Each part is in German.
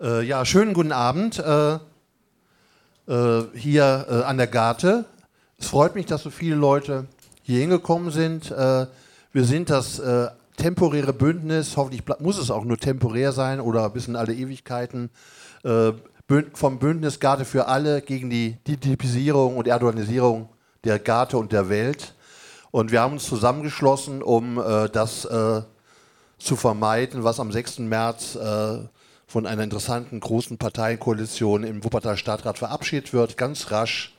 Äh, ja, schönen guten Abend äh, äh, hier äh, an der Garte. Es freut mich, dass so viele Leute hier hingekommen sind. Äh, wir sind das äh, temporäre Bündnis, hoffentlich muss es auch nur temporär sein oder bis in alle Ewigkeiten, vom Bündnis Garte für alle gegen die Digitisierung und Erdoganisierung der Garte und der Welt. Und wir haben uns zusammengeschlossen, um das zu vermeiden, was am 6. März von einer interessanten großen Parteienkoalition im Wuppertal Stadtrat verabschiedet wird, ganz rasch,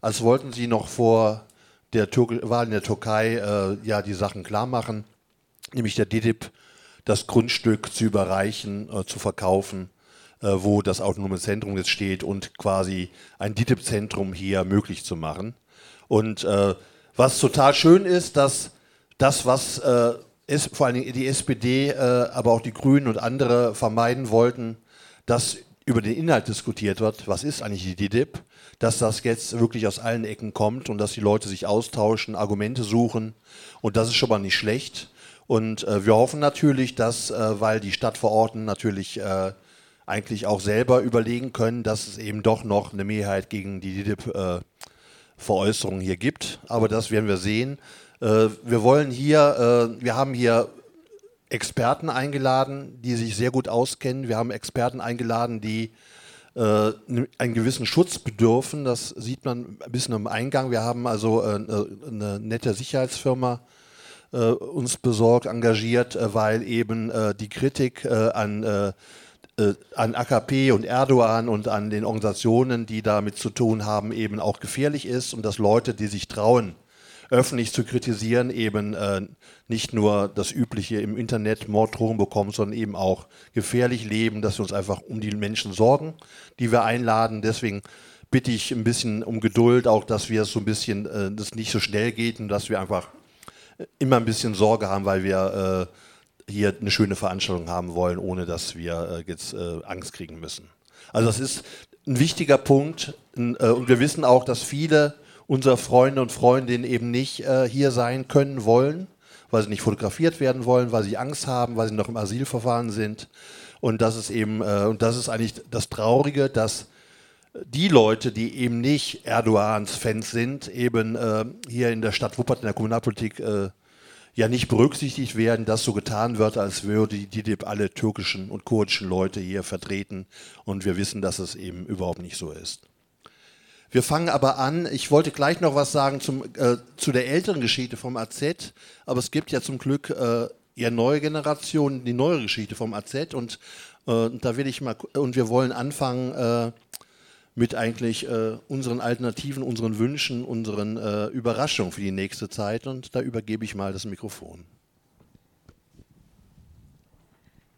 als wollten sie noch vor der Tür Wahl in der Türkei äh, ja die Sachen klar machen, nämlich der DITIB das Grundstück zu überreichen, äh, zu verkaufen, äh, wo das autonome Zentrum jetzt steht und quasi ein DITIB-Zentrum hier möglich zu machen. Und äh, was total schön ist, dass das, was ist, vor allem die SPD, äh, aber auch die Grünen und andere vermeiden wollten, dass über den Inhalt diskutiert wird, was ist eigentlich die DDIP, dass das jetzt wirklich aus allen Ecken kommt und dass die Leute sich austauschen, Argumente suchen und das ist schon mal nicht schlecht. Und äh, wir hoffen natürlich, dass, äh, weil die Stadtverordneten natürlich äh, eigentlich auch selber überlegen können, dass es eben doch noch eine Mehrheit gegen die DDIP-Veräußerung äh, hier gibt. Aber das werden wir sehen. Äh, wir wollen hier, äh, wir haben hier Experten eingeladen, die sich sehr gut auskennen. Wir haben Experten eingeladen, die äh, einen gewissen Schutz bedürfen. Das sieht man ein bisschen am Eingang. Wir haben also eine, eine nette Sicherheitsfirma uns besorgt, engagiert, weil eben die Kritik an an AKP und Erdogan und an den Organisationen, die damit zu tun haben, eben auch gefährlich ist und dass Leute, die sich trauen, öffentlich zu kritisieren, eben äh, nicht nur das Übliche im Internet Morddrohungen bekommen, sondern eben auch gefährlich leben, dass wir uns einfach um die Menschen sorgen, die wir einladen. Deswegen bitte ich ein bisschen um Geduld, auch dass wir so ein bisschen, äh, das nicht so schnell geht und dass wir einfach immer ein bisschen Sorge haben, weil wir äh, hier eine schöne Veranstaltung haben wollen, ohne dass wir äh, jetzt äh, Angst kriegen müssen. Also das ist ein wichtiger Punkt äh, und wir wissen auch, dass viele unserer Freunde und Freundinnen eben nicht äh, hier sein können wollen, weil sie nicht fotografiert werden wollen, weil sie Angst haben, weil sie noch im Asylverfahren sind. Und das ist eben, äh, und das ist eigentlich das Traurige, dass die Leute, die eben nicht Erdogans Fans sind, eben äh, hier in der Stadt Wuppertal in der Kommunalpolitik äh, ja nicht berücksichtigt werden, dass so getan wird, als würde die DIP alle türkischen und kurdischen Leute hier vertreten. Und wir wissen, dass es eben überhaupt nicht so ist. Wir fangen aber an. Ich wollte gleich noch was sagen zum, äh, zu der älteren Geschichte vom AZ, aber es gibt ja zum Glück äh, eher neue Generationen, die neue Geschichte vom AZ und äh, da will ich mal und wir wollen anfangen äh, mit eigentlich äh, unseren Alternativen, unseren Wünschen, unseren äh, Überraschungen für die nächste Zeit und da übergebe ich mal das Mikrofon.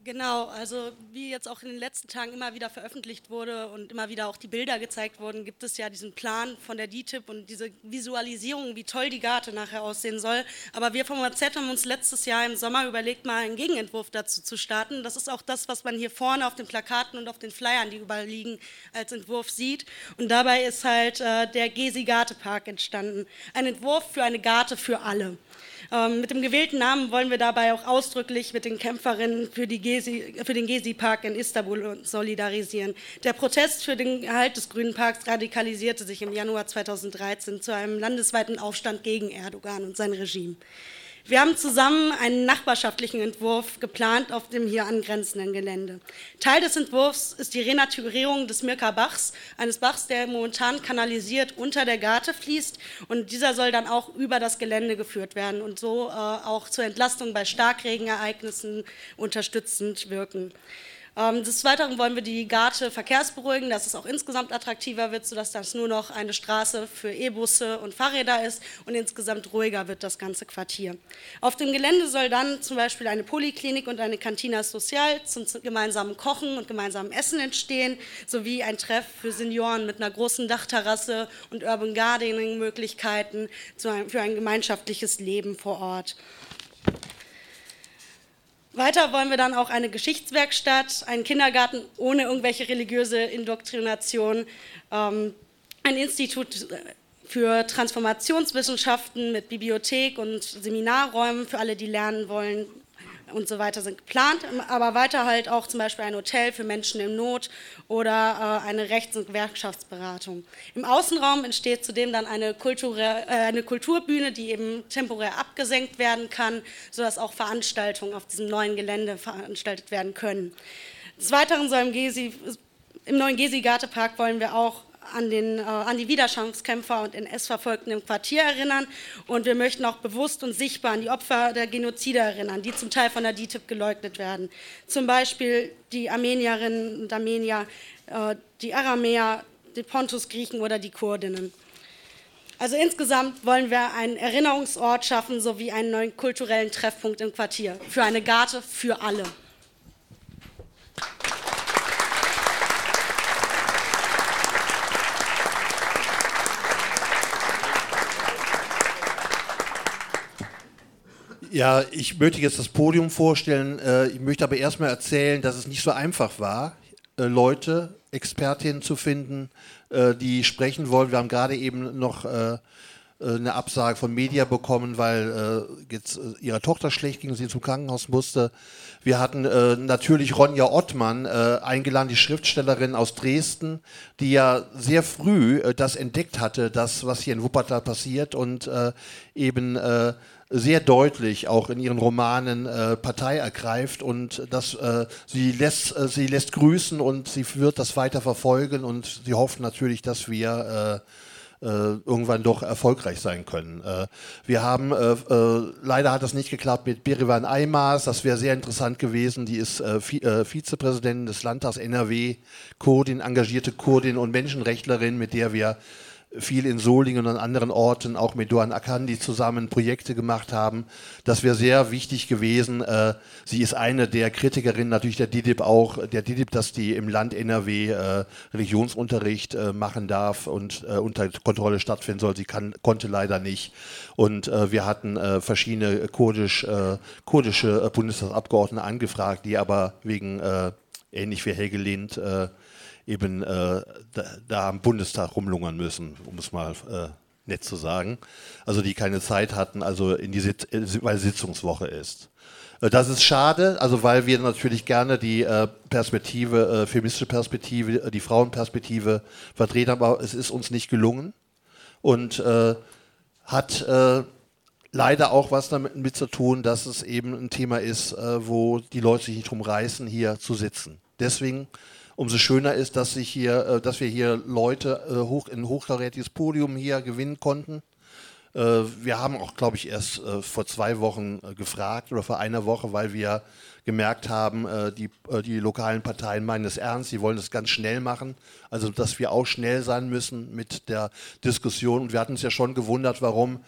Genau, also wie jetzt auch in den letzten Tagen immer wieder veröffentlicht wurde und immer wieder auch die Bilder gezeigt wurden, gibt es ja diesen Plan von der DTIP und diese Visualisierung, wie toll die Garte nachher aussehen soll. Aber wir vom AZ haben uns letztes Jahr im Sommer überlegt, mal einen Gegenentwurf dazu zu starten. Das ist auch das, was man hier vorne auf den Plakaten und auf den Flyern, die überall liegen, als Entwurf sieht. Und dabei ist halt äh, der Gesi-Garte-Park entstanden. Ein Entwurf für eine Garte für alle. Ähm, mit dem gewählten Namen wollen wir dabei auch ausdrücklich mit den Kämpferinnen für, Gezi, für den Gezi-Park in Istanbul solidarisieren. Der Protest für den Erhalt des Grünen Parks radikalisierte sich im Januar 2013 zu einem landesweiten Aufstand gegen Erdogan und sein Regime. Wir haben zusammen einen nachbarschaftlichen Entwurf geplant auf dem hier angrenzenden Gelände. Teil des Entwurfs ist die Renaturierung des Mirka Bachs, eines Bachs, der momentan kanalisiert unter der Garte fließt und dieser soll dann auch über das Gelände geführt werden und so äh, auch zur Entlastung bei Starkregenereignissen unterstützend wirken. Ähm, des Weiteren wollen wir die Garte verkehrsberuhigen, dass es auch insgesamt attraktiver wird, sodass das nur noch eine Straße für E-Busse und Fahrräder ist und insgesamt ruhiger wird das ganze Quartier. Auf dem Gelände soll dann zum Beispiel eine Poliklinik und eine Cantina Social zum gemeinsamen Kochen und gemeinsamen Essen entstehen, sowie ein Treff für Senioren mit einer großen Dachterrasse und Urban Gardening Möglichkeiten für ein gemeinschaftliches Leben vor Ort. Weiter wollen wir dann auch eine Geschichtswerkstatt, einen Kindergarten ohne irgendwelche religiöse Indoktrination, ähm, ein Institut für Transformationswissenschaften mit Bibliothek und Seminarräumen für alle, die lernen wollen, und so weiter sind geplant, aber weiter halt auch zum Beispiel ein Hotel für Menschen in Not oder äh, eine Rechts- und Gewerkschaftsberatung. Im Außenraum entsteht zudem dann eine, Kultur, äh, eine Kulturbühne, die eben temporär abgesenkt werden kann, sodass auch Veranstaltungen auf diesem neuen Gelände veranstaltet werden können. Des Weiteren soll im, Gesi, im neuen Gesi-Gartepark wollen wir auch an, den, äh, an die Widerstandskämpfer und NS-Verfolgten im Quartier erinnern. Und wir möchten auch bewusst und sichtbar an die Opfer der Genozide erinnern, die zum Teil von der DITIB geleugnet werden. Zum Beispiel die Armenierinnen und Armenier, äh, die Aramäer, die Pontus-Griechen oder die Kurdinnen. Also insgesamt wollen wir einen Erinnerungsort schaffen sowie einen neuen kulturellen Treffpunkt im Quartier. Für eine Garte für alle. Ja, ich möchte jetzt das Podium vorstellen. Äh, ich möchte aber erstmal erzählen, dass es nicht so einfach war, äh, Leute, Expertinnen zu finden, äh, die sprechen wollen. Wir haben gerade eben noch eine Absage von Media bekommen, weil jetzt ihrer Tochter schlecht ging und sie zum Krankenhaus musste. Wir hatten natürlich Ronja Ottmann eingeladen, die Schriftstellerin aus Dresden, die ja sehr früh das entdeckt hatte, das, was hier in Wuppertal passiert und eben sehr deutlich auch in ihren Romanen äh, Partei ergreift und das, äh, sie, lässt, äh, sie lässt grüßen und sie wird das weiter verfolgen und sie hofft natürlich, dass wir äh, äh, irgendwann doch erfolgreich sein können. Äh, wir haben, leider hat das nicht geklappt mit Berivan Aymaz, das wäre sehr interessant gewesen, die ist Vizepräsidentin des Landtags NRW, Kurdin, engagierte Kurdin und Menschenrechtlerin, mit der wir viel in Solingen und an anderen Orten auch mit Duan Akandi zusammen Projekte gemacht haben. Das wäre sehr wichtig gewesen. Äh, sie ist eine der Kritikerinnen natürlich der DIDIB auch, der DIDIB, dass die im Land NRW äh, Religionsunterricht äh, machen darf und unter Kontrolle stattfinden soll. Sie kann, konnte leider nicht. Und wir hatten verschiedene kurdisch, kurdische Bundestagsabgeordnete angefragt, die aber wegen ähnlich wie Helge Lind eben äh, da, da, am Bundestag rumlungern müssen, um es mal äh, nett zu sagen. Also die keine Zeit hatten, also in die Sit äh, weil Sitzungswoche ist. Äh, das ist schade, also weil wir natürlich gerne die äh, Perspektive, äh, feministische Perspektive, die Frauenperspektive vertreten haben, aber es ist uns nicht gelungen und hat leider auch was damit mit zu tun, dass es eben ein Thema ist, wo die Leute sich nicht drum reißen, hier zu sitzen. Deswegen umso schöner ist, dass, sich hier, äh, dass wir hier Leute äh, hoch, in hochkarätiges Podium hier gewinnen konnten. Äh, wir haben auch, glaube ich, erst vor zwei Wochen gefragt oder vor einer Woche, weil wir gemerkt haben, die, die lokalen Parteien meinen es ernst, sie wollen es ganz schnell machen. Also, dass wir auch schnell sein müssen mit der Diskussion. Und wir hatten uns ja schon gewundert, warum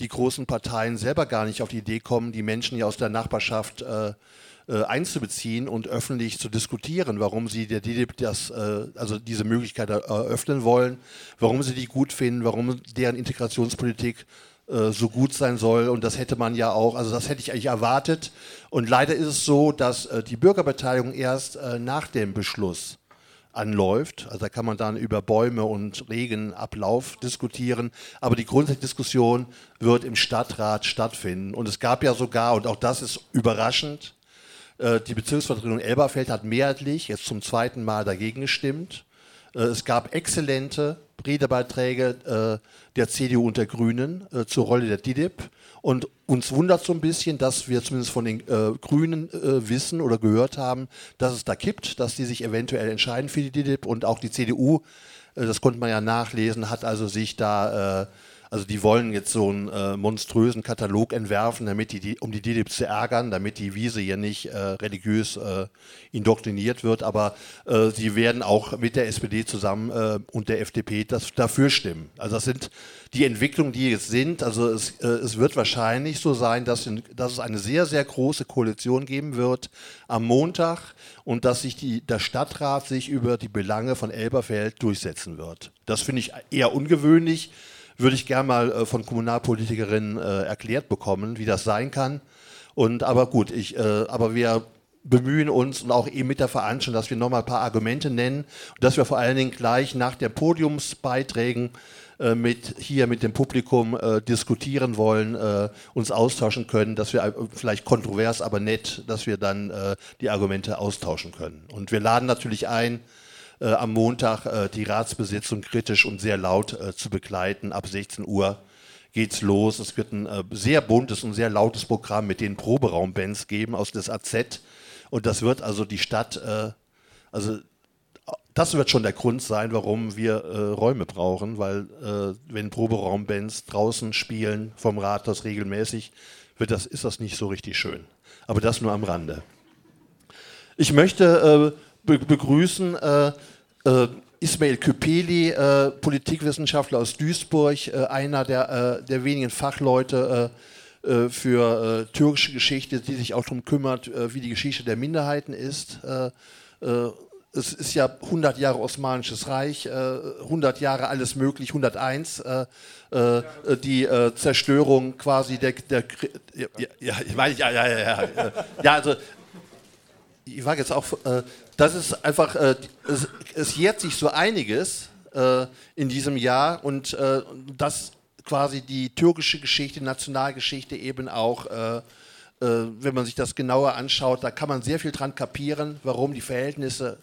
die großen Parteien selber gar nicht auf die Idee kommen, die Menschen hier aus der Nachbarschaft äh, äh, einzubeziehen und öffentlich zu diskutieren, warum sie der DDIP das, äh, also diese Möglichkeit eröffnen wollen, warum sie die gut finden, warum deren Integrationspolitik äh, so gut sein soll. Und das hätte man ja auch, also das hätte ich eigentlich erwartet. Und leider ist es so, dass äh, die Bürgerbeteiligung erst äh, nach dem Beschluss anläuft. Also da kann man dann über Bäume und Regenablauf diskutieren. Aber die grundsätzliche Diskussion wird im Stadtrat stattfinden. Und es gab ja sogar, und auch das ist überraschend, die Bezirksvertretung Elberfeld hat mehrheitlich jetzt zum zweiten Mal dagegen gestimmt. Äh, es gab exzellente Redebeiträge äh, der CDU und der Grünen zur Rolle der DIDIB. Und uns wundert so ein bisschen, dass wir zumindest von den äh, Grünen äh, wissen oder gehört haben, dass es da kippt, dass die sich eventuell entscheiden für die DIDIB. Und auch die CDU, äh, das konnte man ja nachlesen, hat also sich da also die wollen jetzt so einen äh, monströsen Katalog entwerfen, damit die, die um die DDIP zu ärgern, damit die Wiese hier nicht äh, religiös äh, indoktriniert wird. Aber äh, sie werden auch mit der SPD zusammen äh, und der FDP das, dafür stimmen. Also das sind die Entwicklungen, die jetzt sind. Also es, äh, es wird wahrscheinlich so sein, dass, in, dass es eine sehr, sehr große Koalition geben wird am Montag und dass sich die, der Stadtrat sich über die Belange von Elberfeld durchsetzen wird. Das finde ich eher ungewöhnlich würde ich gerne mal äh, von Kommunalpolitikerinnen äh, erklärt bekommen, wie das sein kann. Und aber gut, ich, äh, aber wir bemühen uns und auch eben mit der Veranstaltung, dass wir nochmal ein paar Argumente nennen und dass wir vor allen Dingen gleich nach den Podiumsbeiträgen äh, mit hier mit dem Publikum äh, diskutieren wollen, äh, uns austauschen können, dass wir vielleicht kontrovers, aber nett, dass wir dann die Argumente austauschen können. Und wir laden natürlich ein, äh, am Montag die Ratsbesitzung kritisch und sehr laut zu begleiten. Ab 16 Uhr geht's los. Es wird ein sehr buntes und sehr lautes Programm mit den Proberaumbands geben aus des AZ. Und das wird also die Stadt, also das wird schon der Grund sein, warum wir äh, Räume brauchen, weil äh, wenn Proberaumbands draußen spielen vom Rathaus regelmäßig, wird das, ist das nicht so richtig schön. Aber das nur am Rande. Ich möchte äh, be begrüßen äh, äh, Ismail Küpeli, äh, Politikwissenschaftler aus Duisburg, einer der, der wenigen Fachleute für türkische Geschichte, die sich auch darum kümmert, wie die Geschichte der Minderheiten ist. Es ist ja 100 Jahre Osmanisches Reich, äh, 100 Jahre alles möglich, 101, äh, äh, die äh, Zerstörung quasi der, der ja, ja, ja, ja, ja, ja, äh, ja, also ich war jetzt auch, äh, das ist einfach, es, es, jährt sich so einiges in diesem Jahr und das quasi die türkische Geschichte, Nationalgeschichte eben auch äh, wenn man sich das genauer anschaut, da kann man sehr viel dran kapieren, warum die Verhältnisse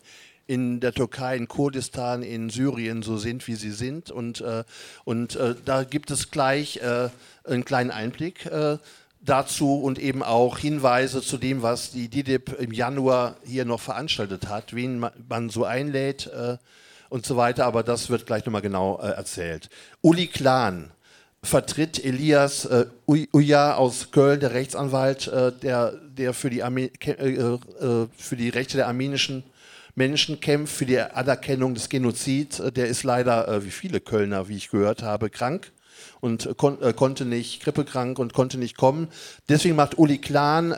in der Türkei, in Kurdistan, in Syrien so sind, wie sie sind. Und, äh, und äh, da gibt es gleich äh, einen kleinen Einblick äh, dazu und eben auch Hinweise zu dem, was die DIDIP im Januar hier noch veranstaltet hat, wen man, so einlädt äh, und so weiter. Aber das wird gleich nochmal genau erzählt. Uli Klan vertritt Elias äh, Uya aus Köln, der Rechtsanwalt, äh, der, der für, die Arme äh, äh, für die Rechte der armenischen Menschen kämpft, für die Anerkennung des Genozids. Äh, der ist leider, äh, wie viele Kölner, wie ich gehört habe, krank und kon konnte nicht, grippekrank und konnte nicht kommen. Deswegen macht Uli Klan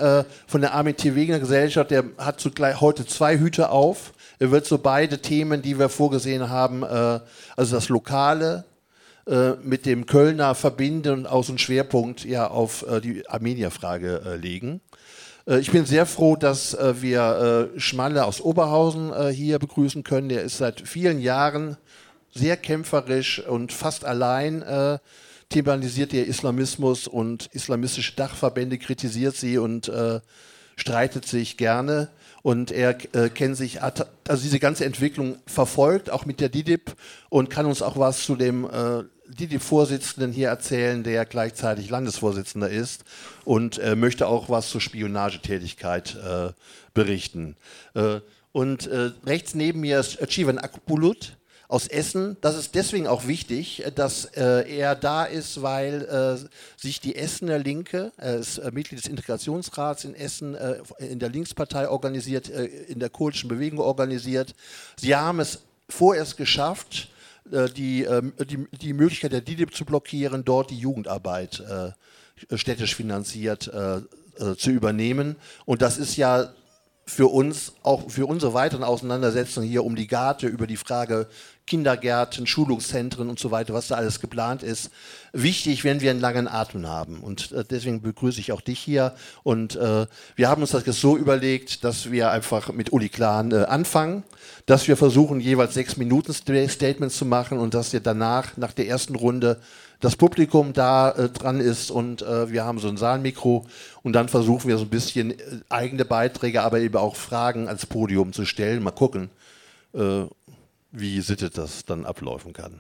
von der Armin T. Wegener Gesellschaft, der hat zugleich heute zwei Hüte auf. Er wird so beide Themen, die wir vorgesehen haben, also das Lokale, äh, mit dem Kölner verbinden und so einen Schwerpunkt ja auf äh, die Armenier-Frage äh, legen. Äh, ich bin sehr froh, dass äh, wir Schmalle aus Oberhausen hier begrüßen können. Der ist seit vielen Jahren sehr kämpferisch und fast allein thematisiert der Islamismus und islamistische Dachverbände, kritisiert sie und streitet sich gerne und er äh, kennt sich, also diese ganze Entwicklung verfolgt, auch mit der DIDIP und kann uns auch was zu dem äh, DIDIP-Vorsitzenden hier erzählen, der gleichzeitig Landesvorsitzender ist und äh, möchte auch was zur Spionagetätigkeit äh, berichten. Äh, und äh, rechts neben mir ist Chivan Akbulut aus Essen. Das ist deswegen auch wichtig, dass äh, er da ist, weil äh, sich die Essener Linke, er ist äh, Mitglied des Integrationsrats in Essen, äh, in der Linkspartei organisiert, äh, in der kurdischen Bewegung organisiert. Sie haben es vorerst geschafft, äh, die, ähm, die, die Möglichkeit der DIDIP zu blockieren, dort die Jugendarbeit städtisch finanziert zu übernehmen. Und das ist ja für uns, auch für unsere weiteren Auseinandersetzungen hier um die Garte über die Frage Kindergärten, Schulungszentren und so weiter, was da alles geplant ist, wichtig, wenn wir einen langen Atem haben. Und äh, deswegen begrüße ich auch dich hier. Und äh, wir haben uns das jetzt so überlegt, dass wir einfach mit Uli Klan äh, anfangen, dass wir versuchen, jeweils sechs Minuten Statements zu machen und dass wir danach, nach der ersten Runde, das Publikum da äh, dran ist und äh, wir haben so ein Saalmikro und dann versuchen wir so ein bisschen äh, eigene Beiträge, aber eben auch Fragen als Podium zu stellen. Mal gucken, äh, wie Sitte das dann ablaufen kann.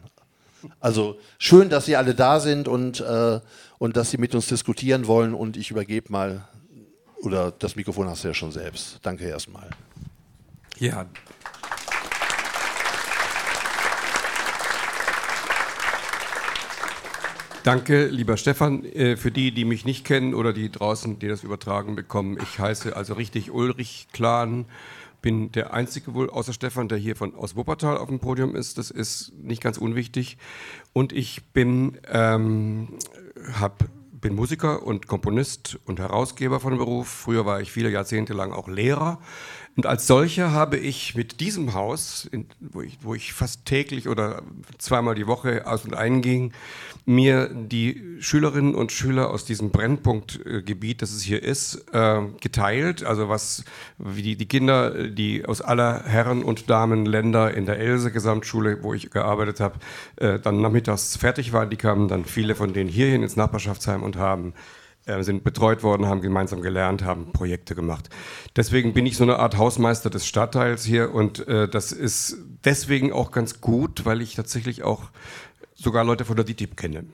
Also schön, dass Sie alle da sind und, äh, und dass Sie mit uns diskutieren wollen und ich übergebe mal, oder das Mikrofon hast du ja schon selbst. Danke erstmal. Ja, Danke, lieber Stefan. Äh, für die, die mich nicht kennen oder die draußen, die das übertragen bekommen, ich heiße also richtig Ulrich Klan, bin der Einzige wohl außer Stefan, der hier von, aus Wuppertal auf dem Podium ist. Das ist nicht ganz unwichtig. Und ich bin, ähm, hab, bin Musiker und Komponist und Herausgeber von Beruf. Früher war ich viele Jahrzehnte lang auch Lehrer Und als solcher habe ich mit diesem Haus, in, wo, ich, wo, ich, fast täglich oder zweimal die Woche aus und einging, mir die Schülerinnen und Schüler aus diesem Brennpunktgebiet, das es hier ist, äh, geteilt. Also was wie die, die, Kinder, die aus aller Herren und Damen Länder in der Else Gesamtschule, wo ich gearbeitet habe, äh, dann nachmittags fertig waren. Die kamen dann viele von denen hierhin ins Nachbarschaftsheim und haben sind betreut worden, haben gemeinsam gelernt, haben Projekte gemacht. Deswegen bin ich so eine Art Hausmeister des Stadtteils hier und äh, das ist deswegen auch ganz gut, weil ich tatsächlich auch sogar Leute von der DITIB kenne.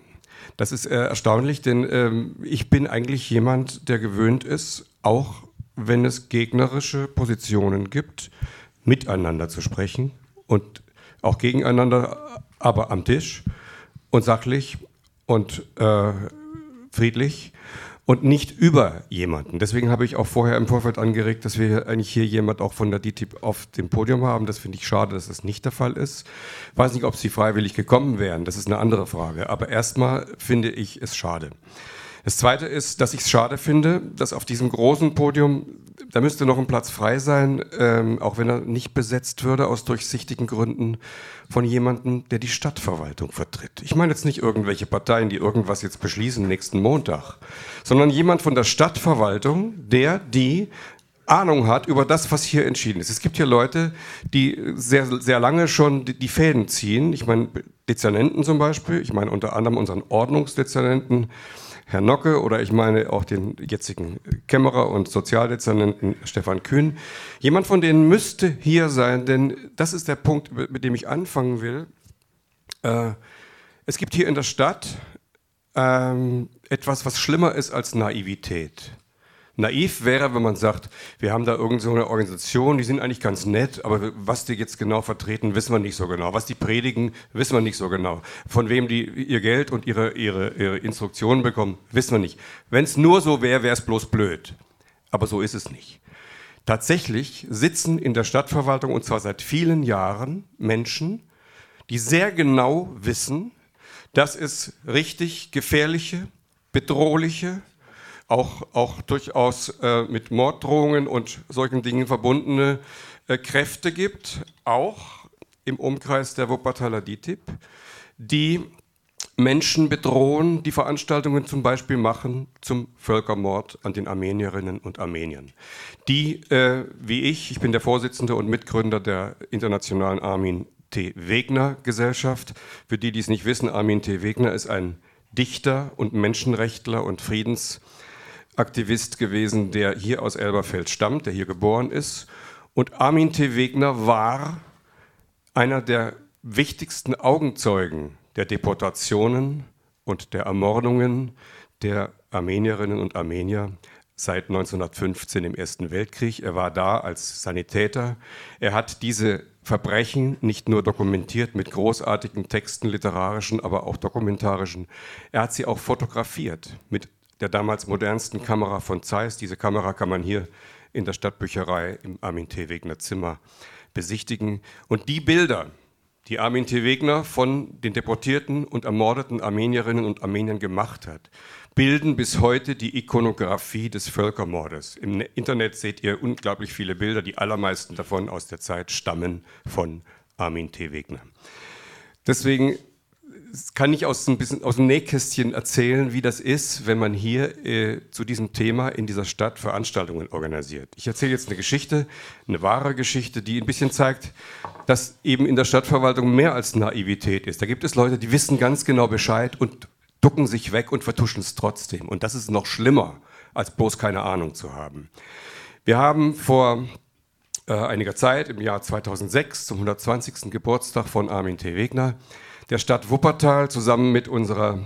Das ist äh, erstaunlich, denn ähm, ich bin eigentlich jemand, der gewöhnt ist, auch wenn es gegnerische Positionen gibt, miteinander zu sprechen und auch gegeneinander, aber am Tisch und sachlich und äh, friedlich und nicht über jemanden. Deswegen habe ich auch vorher im Vorfeld angeregt, dass wir eigentlich hier jemand auch von der DTIP auf dem Podium haben. Das finde ich schade, dass das nicht der Fall ist. Ich weiß nicht, ob sie freiwillig gekommen wären. Das ist eine andere Frage. Aber erstmal finde ich es schade. Das Zweite ist, dass ich es schade finde, dass auf diesem großen Podium, da müsste noch ein Platz frei sein, ähm, auch wenn er nicht besetzt würde aus durchsichtigen Gründen, von jemandem, der die Stadtverwaltung vertritt. Ich meine jetzt nicht irgendwelche Parteien, die irgendwas jetzt beschließen nächsten Montag, sondern jemand von der Stadtverwaltung, der die Ahnung hat über das, was hier entschieden ist. Es gibt hier Leute, die sehr, sehr lange schon die, die Fäden ziehen. Ich meine, Dezernenten zum Beispiel, ich meine unter anderem unseren Ordnungsdezernenten, Herr Nocke oder ich meine auch den jetzigen Kämmerer und Sozialdezernenten Stefan Kühn. Jemand von denen müsste hier sein, denn das ist der Punkt, mit dem ich anfangen will. Äh, es gibt hier in der Stadt ähm, etwas, was schlimmer ist als Naivität. Naiv wäre, wenn man sagt, wir haben da irgendeine so Organisation, die sind eigentlich ganz nett, aber was die jetzt genau vertreten, wissen wir nicht so genau. Was die predigen, wissen wir nicht so genau. Von wem die ihr Geld und ihre, ihre, ihre Instruktionen bekommen, wissen wir nicht. Wenn es nur so wäre, wäre es bloß blöd. Aber so ist es nicht. Tatsächlich sitzen in der Stadtverwaltung, und zwar seit vielen Jahren, Menschen, die sehr genau wissen, dass es richtig gefährliche, bedrohliche, auch, auch durchaus äh, mit Morddrohungen und solchen Dingen verbundene äh, Kräfte gibt, auch im Umkreis der Wuppertaler DITIB, die Menschen bedrohen, die Veranstaltungen zum Beispiel machen zum Völkermord an den Armenierinnen und Armeniern. Die, äh, wie ich, ich bin der Vorsitzende und Mitgründer der Internationalen Armin T. Wegner Gesellschaft. Für die, die es nicht wissen, Armin T. Wegner ist ein Dichter und Menschenrechtler und Friedens- Aktivist gewesen, der hier aus Elberfeld stammt, der hier geboren ist. Und Armin T. Wegner war einer der wichtigsten Augenzeugen der Deportationen und der Ermordungen der Armenierinnen und Armenier seit 1915 im Ersten Weltkrieg. Er war da als Sanitäter. Er hat diese Verbrechen nicht nur dokumentiert mit großartigen Texten, literarischen, aber auch dokumentarischen. Er hat sie auch fotografiert mit der damals modernsten Kamera von Zeiss. Diese Kamera kann man hier in der Stadtbücherei im Armin T. Wegner Zimmer besichtigen. Und die Bilder, die Armin T. Wegner von den deportierten und ermordeten Armenierinnen und Armeniern gemacht hat, bilden bis heute die Ikonografie des Völkermordes. Im Internet seht ihr unglaublich viele Bilder, die allermeisten davon aus der Zeit stammen von Armin T. Wegner. Deswegen kann ich aus, ein bisschen, aus dem Nähkästchen erzählen, wie das ist, wenn man hier äh, zu diesem Thema in dieser Stadt Veranstaltungen organisiert. Ich erzähle jetzt eine Geschichte, eine wahre Geschichte, die ein bisschen zeigt, dass eben in der Stadtverwaltung mehr als Naivität ist. Da gibt es Leute, die wissen ganz genau Bescheid und ducken sich weg und vertuschen es trotzdem. Und das ist noch schlimmer, als bloß keine Ahnung zu haben. Wir haben vor äh, einiger Zeit, im Jahr 2006, zum 120. Geburtstag von Armin T. Wegner, der Stadt Wuppertal zusammen mit unserer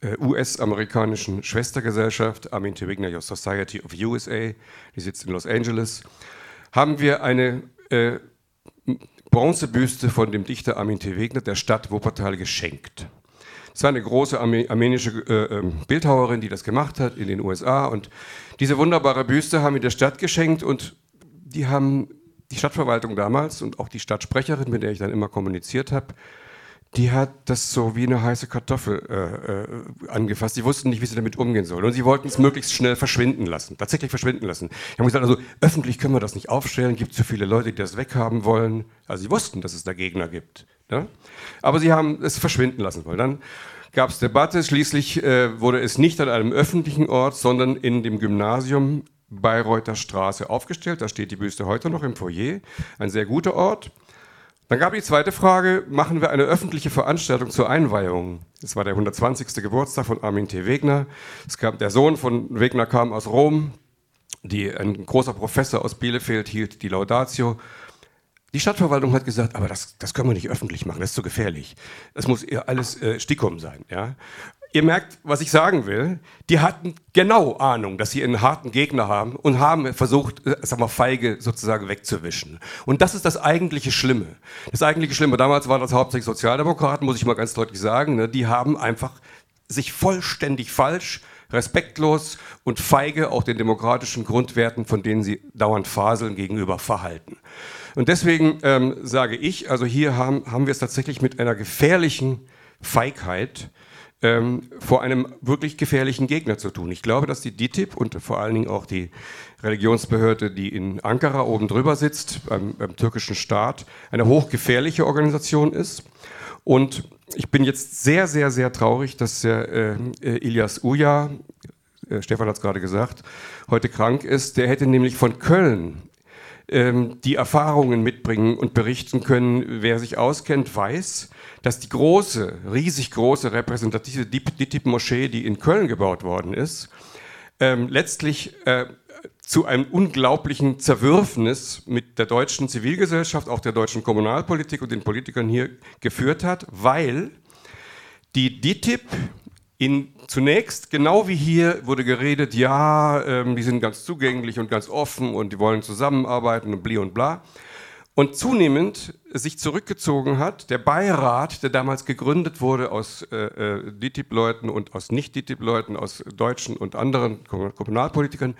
äh, US-amerikanischen Schwestergesellschaft Armin. Wigner Society of USA, die sitzt in Los Angeles, haben wir eine äh, Bronzebüste von dem Dichter Armin T. Wegner der Stadt Wuppertal geschenkt. Es war eine große armenische äh, ähm, Bildhauerin, die das gemacht hat in den USA. Und diese wunderbare Büste haben wir der Stadt geschenkt und die haben die Stadtverwaltung damals und auch die Stadtsprecherin, mit der ich dann immer kommuniziert habe, die hat das so wie eine heiße Kartoffel äh, äh, angefasst. Sie wussten nicht, wie sie damit umgehen sollen. Und sie wollten es möglichst schnell verschwinden lassen, tatsächlich verschwinden lassen. Die haben gesagt, also öffentlich können wir das nicht aufstellen, gibt zu viele Leute, die das weghaben wollen. Also sie wussten, dass es da Gegner gibt. Ja? Aber sie haben es verschwinden lassen wollen. Dann gab es Debatte, schließlich äh, wurde es nicht an einem öffentlichen Ort, sondern in dem Gymnasium Bayreuther Straße aufgestellt. Da steht die Büste heute noch im Foyer. Ein sehr guter Ort. Dann gab die zweite Frage, machen wir eine öffentliche Veranstaltung zur Einweihung? Das war der 120. Geburtstag von Armin T. Wegner. Es kam, der Sohn von Wegner kam aus Rom. Die, ein großer Professor aus Bielefeld hielt die Laudatio. Die Stadtverwaltung hat gesagt, aber das, das können wir nicht öffentlich machen, das ist zu gefährlich. Das muss alles äh, Stickum sein. Ja? Ihr merkt, was ich sagen will. Die hatten genau Ahnung, dass sie einen harten Gegner haben und haben versucht, äh, sag mal, feige sozusagen wegzuwischen. Und das ist das eigentliche Schlimme. Das eigentliche Schlimme. Damals waren das hauptsächlich Sozialdemokraten, muss ich mal ganz deutlich sagen. Ne? Die haben einfach sich vollständig falsch, respektlos und feige auch den demokratischen Grundwerten, von denen sie dauernd faseln, gegenüber verhalten. Und deswegen ähm, sage ich, also hier haben, haben wir es tatsächlich mit einer gefährlichen Feigheit ähm, vor einem wirklich gefährlichen Gegner zu tun. Ich glaube, dass die DITIB und vor allen Dingen auch die Religionsbehörde, die in Ankara oben drüber sitzt, beim, beim türkischen Staat, eine hochgefährliche Organisation ist. Und ich bin jetzt sehr, sehr, sehr traurig, dass äh, Ilias Uja, äh, Stefan hat es gerade gesagt, heute krank ist. Der hätte nämlich von Köln ähm, die Erfahrungen mitbringen und berichten können. Wer sich auskennt, weiß, dass die große, riesig große repräsentative DITIB-Moschee, die in Köln gebaut worden ist, ähm, letztlich äh, zu einem unglaublichen Zerwürfnis mit der deutschen Zivilgesellschaft, auch der deutschen Kommunalpolitik und den Politikern hier geführt hat, weil die DITIB in, zunächst, genau wie hier, wurde geredet, ja, ähm, die sind ganz zugänglich und ganz offen und die wollen zusammenarbeiten und bli und bla und zunehmend sich zurückgezogen hat. Der Beirat, der damals gegründet wurde aus äh, äh DITIB-Leuten und aus Nicht-DITIB-Leuten, aus deutschen und anderen Kommunalpolitikern,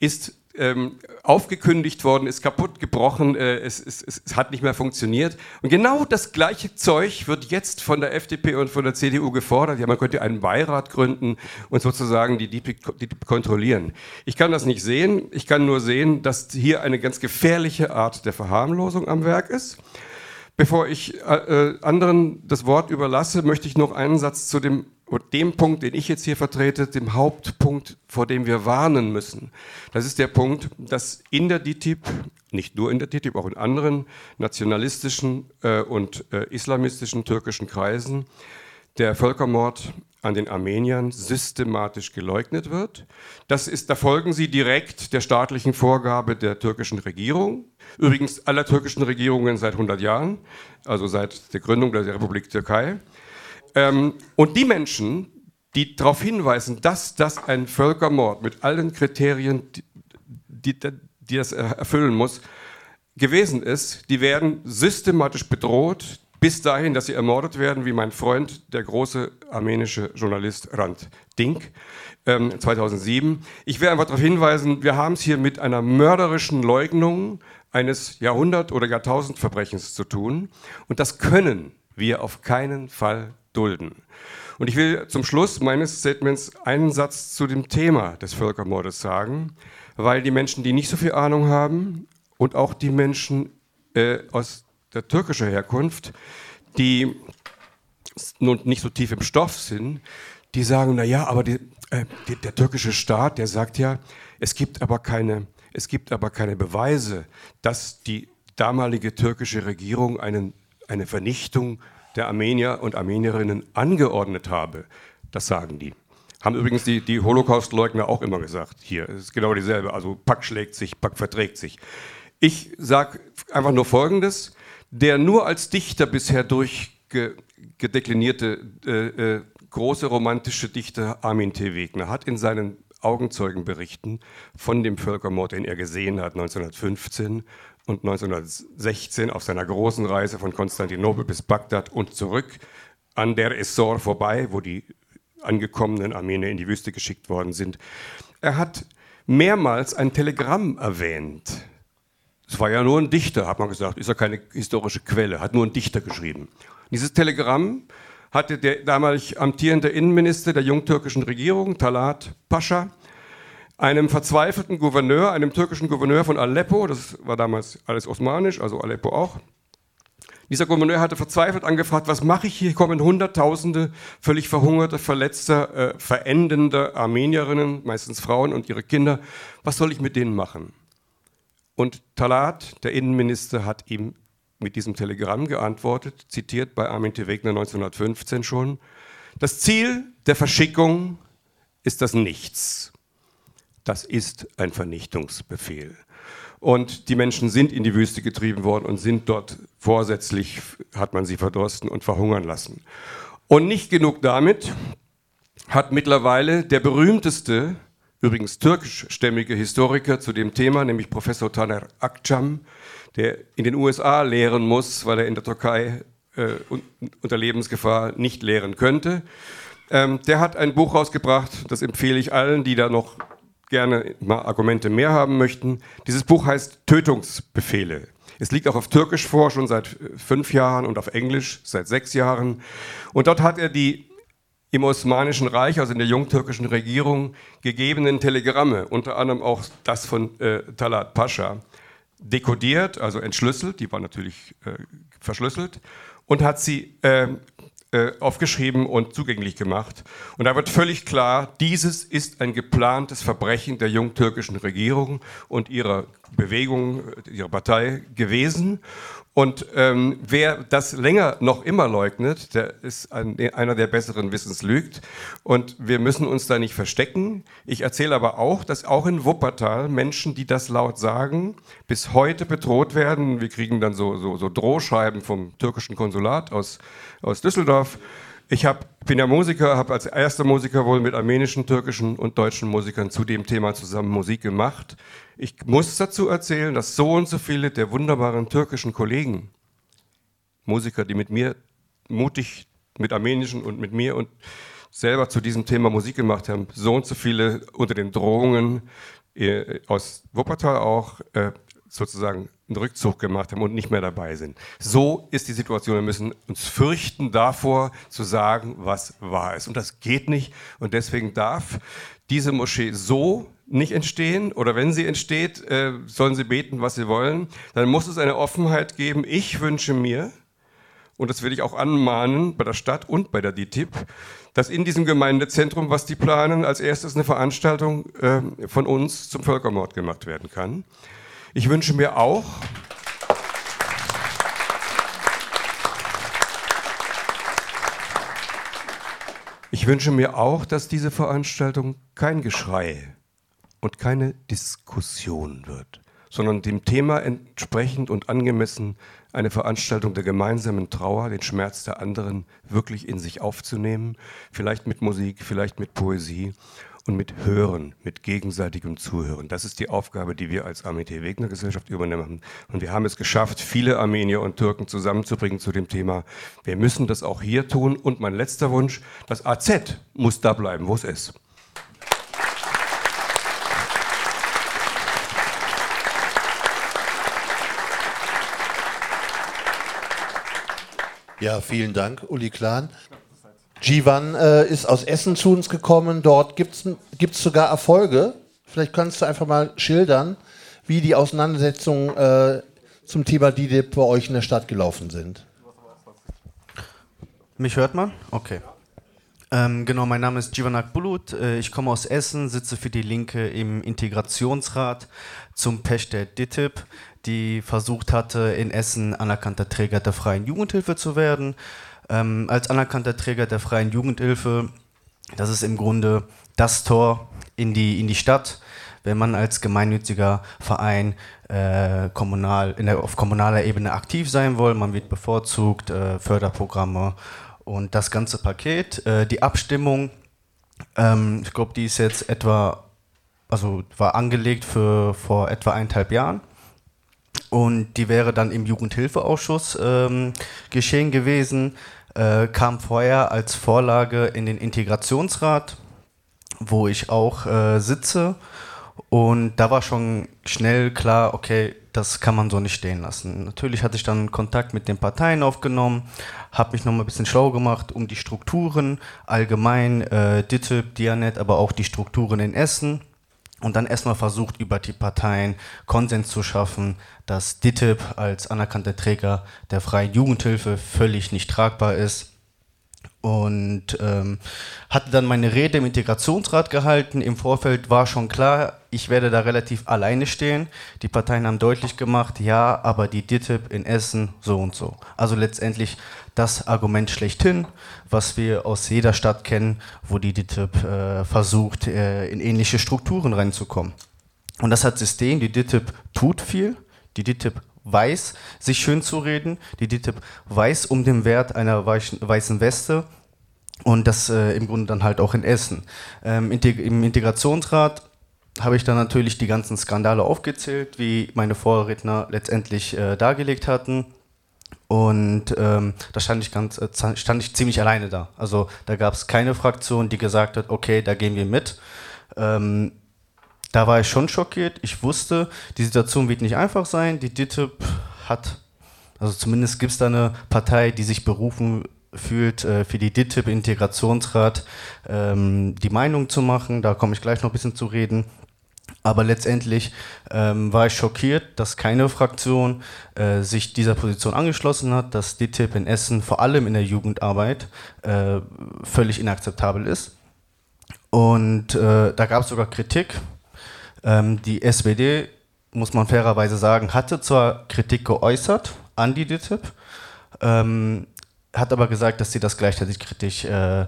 ist ähm, aufgekündigt worden, ist kaputt gebrochen, äh, es, es, es, hat nicht mehr funktioniert. Und genau das gleiche Zeug wird jetzt von der FDP und von der CDU gefordert. Ja, man könnte einen Beirat gründen und sozusagen die DITIB, kontrollieren. Ich kann das nicht sehen. Ich kann nur sehen, dass hier eine ganz gefährliche Art der Verharmlosung am Werk ist. Bevor ich äh, äh anderen das Wort überlasse, möchte ich noch einen Satz zu dem dem Punkt, den ich jetzt hier vertrete, dem Hauptpunkt, vor dem wir warnen müssen. Das ist der Punkt, dass in der DITIB, nicht nur in der DITIB, auch in anderen nationalistischen äh, und äh, islamistischen türkischen Kreisen, der Völkermord an den Armeniern systematisch geleugnet wird. Das ist, da folgen sie direkt der staatlichen Vorgabe der türkischen Regierung, übrigens aller türkischen Regierungen seit 100 Jahren, also seit der Gründung der Republik Türkei. Ähm, und die Menschen, die darauf hinweisen, dass das ein Völkermord mit allen Kriterien, die, die, die das erfüllen muss, gewesen ist, die werden systematisch bedroht, bis dahin, dass sie ermordet werden, wie mein Freund, der große armenische Journalist Rand Dink, ähm, 2007. Ich will einfach darauf hinweisen, wir haben es hier mit einer mörderischen Leugnung eines Jahrhundert- oder Jahrtausendverbrechens zu tun. Und das können wir auf keinen Fall dulden. Und ich will zum Schluss meines Statements einen Satz zu dem Thema des Völkermordes sagen, weil die Menschen, die nicht so viel Ahnung haben und auch die Menschen äh, aus der türkischen Herkunft, die nun nicht so tief im Stoff sind, die sagen, na ja, aber die, äh, die, der türkische Staat, der sagt ja, es gibt aber keine, es gibt aber keine Beweise, dass die damalige türkische Regierung einen, eine Vernichtung der Armenier und Armenierinnen angeordnet habe. Das sagen die. Haben übrigens die, die Holocaust-Leugner auch immer gesagt. Hier ist genau dieselbe. Also Pack schlägt sich, Pack verträgt sich. Ich sage einfach nur Folgendes. Der nur als Dichter bisher durchgedeklinierte äh, äh, große romantische Dichter Armin T. Wegner hat in seinen Augenzeugenberichten von dem Völkermord, den er gesehen hat 1915 und 1916 auf seiner großen Reise von Konstantinopel bis Bagdad und zurück an der Essor vorbei, wo die angekommenen Armenier in die Wüste geschickt worden sind. Er hat mehrmals ein Telegramm erwähnt, es war ja nur ein Dichter, hat man gesagt, ist ja keine historische Quelle, hat nur ein Dichter geschrieben. Dieses Telegramm hatte der damalig amtierende Innenminister der jungtürkischen Regierung, Talat Pascha, einem verzweifelten Gouverneur, einem türkischen Gouverneur von Aleppo, das war damals alles osmanisch, also Aleppo auch. Dieser Gouverneur hatte verzweifelt angefragt, was mache ich hier? Kommen Hunderttausende völlig verhungerte, verletzte, äh, verendende Armenierinnen, meistens Frauen und ihre Kinder. Was soll ich mit denen machen? Und Talat, der Innenminister, hat ihm mit diesem Telegramm geantwortet, zitiert bei Armin T. Wegner 1915 schon. Das Ziel der Verschickung ist das Nichts. Das ist ein Vernichtungsbefehl. Und die Menschen sind in die Wüste getrieben worden und sind dort vorsätzlich, hat man sie verdursten und verhungern lassen. Und nicht genug damit hat mittlerweile der berühmteste, übrigens türkischstämmige Historiker zu dem Thema, nämlich Professor Taner Akçam, der in den USA lehren muss, weil er in der Türkei äh, unter Lebensgefahr nicht lehren könnte. Ähm, der hat ein Buch rausgebracht, das empfehle ich allen, die da noch gerne mal Argumente mehr haben möchten. Dieses Buch heißt Tötungsbefehle. Es liegt auch auf Türkisch vor, schon seit äh, fünf Jahren und auf Englisch seit sechs Jahren. Und dort hat er die im Osmanischen Reich, also in der jungtürkischen Regierung, gegebenen Telegramme, unter anderem auch das von äh, Talat Pascha, dekodiert, also entschlüsselt, die war natürlich äh, verschlüsselt, und hat sie äh, äh, aufgeschrieben und zugänglich gemacht. Und da wird völlig klar, dieses ist ein geplantes Verbrechen der jungtürkischen Regierung und ihrer Bewegung, ihrer Partei gewesen. Und ähm, wer das länger noch immer leugnet, der ist ein, einer, der besseren Wissens lügt. Und wir müssen uns da nicht verstecken. Ich erzähle aber auch, dass auch in Wuppertal Menschen, die das laut sagen, bis heute bedroht werden. Wir kriegen dann so, so, so Drohschreiben vom türkischen Konsulat aus, aus Düsseldorf. Ich hab, bin ja Musiker, habe als erster Musiker wohl mit armenischen, türkischen und deutschen Musikern zu dem Thema zusammen Musik gemacht. Ich muss dazu erzählen, dass so und so viele der wunderbaren türkischen Kollegen, Musiker, die mit mir mutig, mit armenischen und mit mir und selber zu diesem Thema Musik gemacht haben, so und so viele unter den Drohungen äh, aus Wuppertal auch äh, sozusagen einen Rückzug gemacht haben und nicht mehr dabei sind. So ist die Situation. Wir müssen uns fürchten davor, zu sagen, was wahr ist. Und das geht nicht. Und deswegen darf diese Moschee so nicht entstehen oder wenn sie entsteht, äh, sollen sie beten, was sie wollen. Dann muss es eine Offenheit geben. Ich wünsche mir, und das will ich auch anmahnen bei der Stadt und bei der DITIB, dass in diesem Gemeindezentrum, was die planen, als erstes eine Veranstaltung äh, von uns zum Völkermord gemacht werden kann. Ich wünsche mir auch, Ich wünsche mir auch, dass diese Veranstaltung kein Geschrei und keine Diskussion wird, sondern dem Thema entsprechend und angemessen eine Veranstaltung der gemeinsamen Trauer, den Schmerz der anderen wirklich in sich aufzunehmen, vielleicht mit Musik, vielleicht mit Poesie und mit Hören, mit gegenseitigem Zuhören. Das ist die Aufgabe, die wir als Armee Wegner Gesellschaft übernehmen. Und wir haben es geschafft, viele Armenier und Türken zusammenzubringen zu dem Thema. Wir müssen das auch hier tun. Und mein letzter Wunsch, das AZ muss da bleiben, wo es ist. Ja, vielen Dank, Uli Klan. Jivan äh, ist aus Essen zu uns gekommen. Dort gibt es sogar Erfolge. Vielleicht kannst du einfach mal schildern, wie die Auseinandersetzungen äh, zum Thema DIDIP bei euch in der Stadt gelaufen sind. Mich hört man? Okay. Ähm, genau, mein Name ist Jivanak Bulut. Äh, ich komme aus Essen, sitze für die Linke im Integrationsrat zum Pech der DITIB die versucht hatte, in Essen anerkannter Träger der freien Jugendhilfe zu werden. Ähm, als anerkannter Träger der freien Jugendhilfe, das ist im Grunde das Tor in die, in die Stadt, wenn man als gemeinnütziger Verein äh, kommunal, der, auf kommunaler Ebene aktiv sein will. Man wird bevorzugt, äh, Förderprogramme und das ganze Paket. Äh, die Abstimmung, ähm, ich glaube, die ist jetzt etwa, also war angelegt für vor etwa eineinhalb Jahren. Und die wäre dann im Jugendhilfeausschuss ähm, geschehen gewesen, äh, kam vorher als Vorlage in den Integrationsrat, wo ich auch äh, sitze. Und da war schon schnell klar, okay, das kann man so nicht stehen lassen. Natürlich hatte ich dann Kontakt mit den Parteien aufgenommen, habe mich nochmal ein bisschen schlau gemacht um die Strukturen, allgemein äh, DITIB, Dianet, aber auch die Strukturen in Essen und dann erstmal versucht, über die Parteien Konsens zu schaffen, dass DITIB als anerkannter Träger der freien Jugendhilfe völlig nicht tragbar ist und ähm, hatte dann meine Rede im Integrationsrat gehalten. Im Vorfeld war schon klar, ich werde da relativ alleine stehen. Die Parteien haben deutlich gemacht, ja, aber die DITIB in Essen so und so. Also letztendlich das Argument schlechthin, was wir aus jeder Stadt kennen, wo die DITIB äh, versucht, äh, in ähnliche Strukturen reinzukommen. Und das hat System, die DITIB tut viel, die DITIB weiß, sich schön zu reden. Die DITIB weiß um den Wert einer weißen Weste und das äh, im Grunde dann halt auch in Essen. Ähm, Im Integrationsrat habe ich dann natürlich die ganzen Skandale aufgezählt, wie meine Vorredner letztendlich äh, dargelegt hatten. Und ähm, da stand ich, ganz, äh, stand ich ziemlich alleine da. Also da gab es keine Fraktion, die gesagt hat, okay, da gehen wir mit. Ähm, da war ich schon schockiert. Ich wusste, die Situation wird nicht einfach sein. Die DITIB hat, also zumindest gibt es da eine Partei, die sich berufen fühlt, äh, für die DITIB Integrationsrat ähm, die Meinung zu machen. Da komme ich gleich noch ein bisschen zu reden. Aber letztendlich ähm, war ich schockiert, dass keine Fraktion äh, sich dieser Position angeschlossen hat, dass DITIB in Essen vor allem in der Jugendarbeit äh, völlig inakzeptabel ist. Und äh, da gab es sogar Kritik ähm, die SPD, muss man fairerweise sagen, hatte zwar Kritik geäußert an die DITIB, ähm, hat aber gesagt, dass sie das gleichzeitig kritisch äh,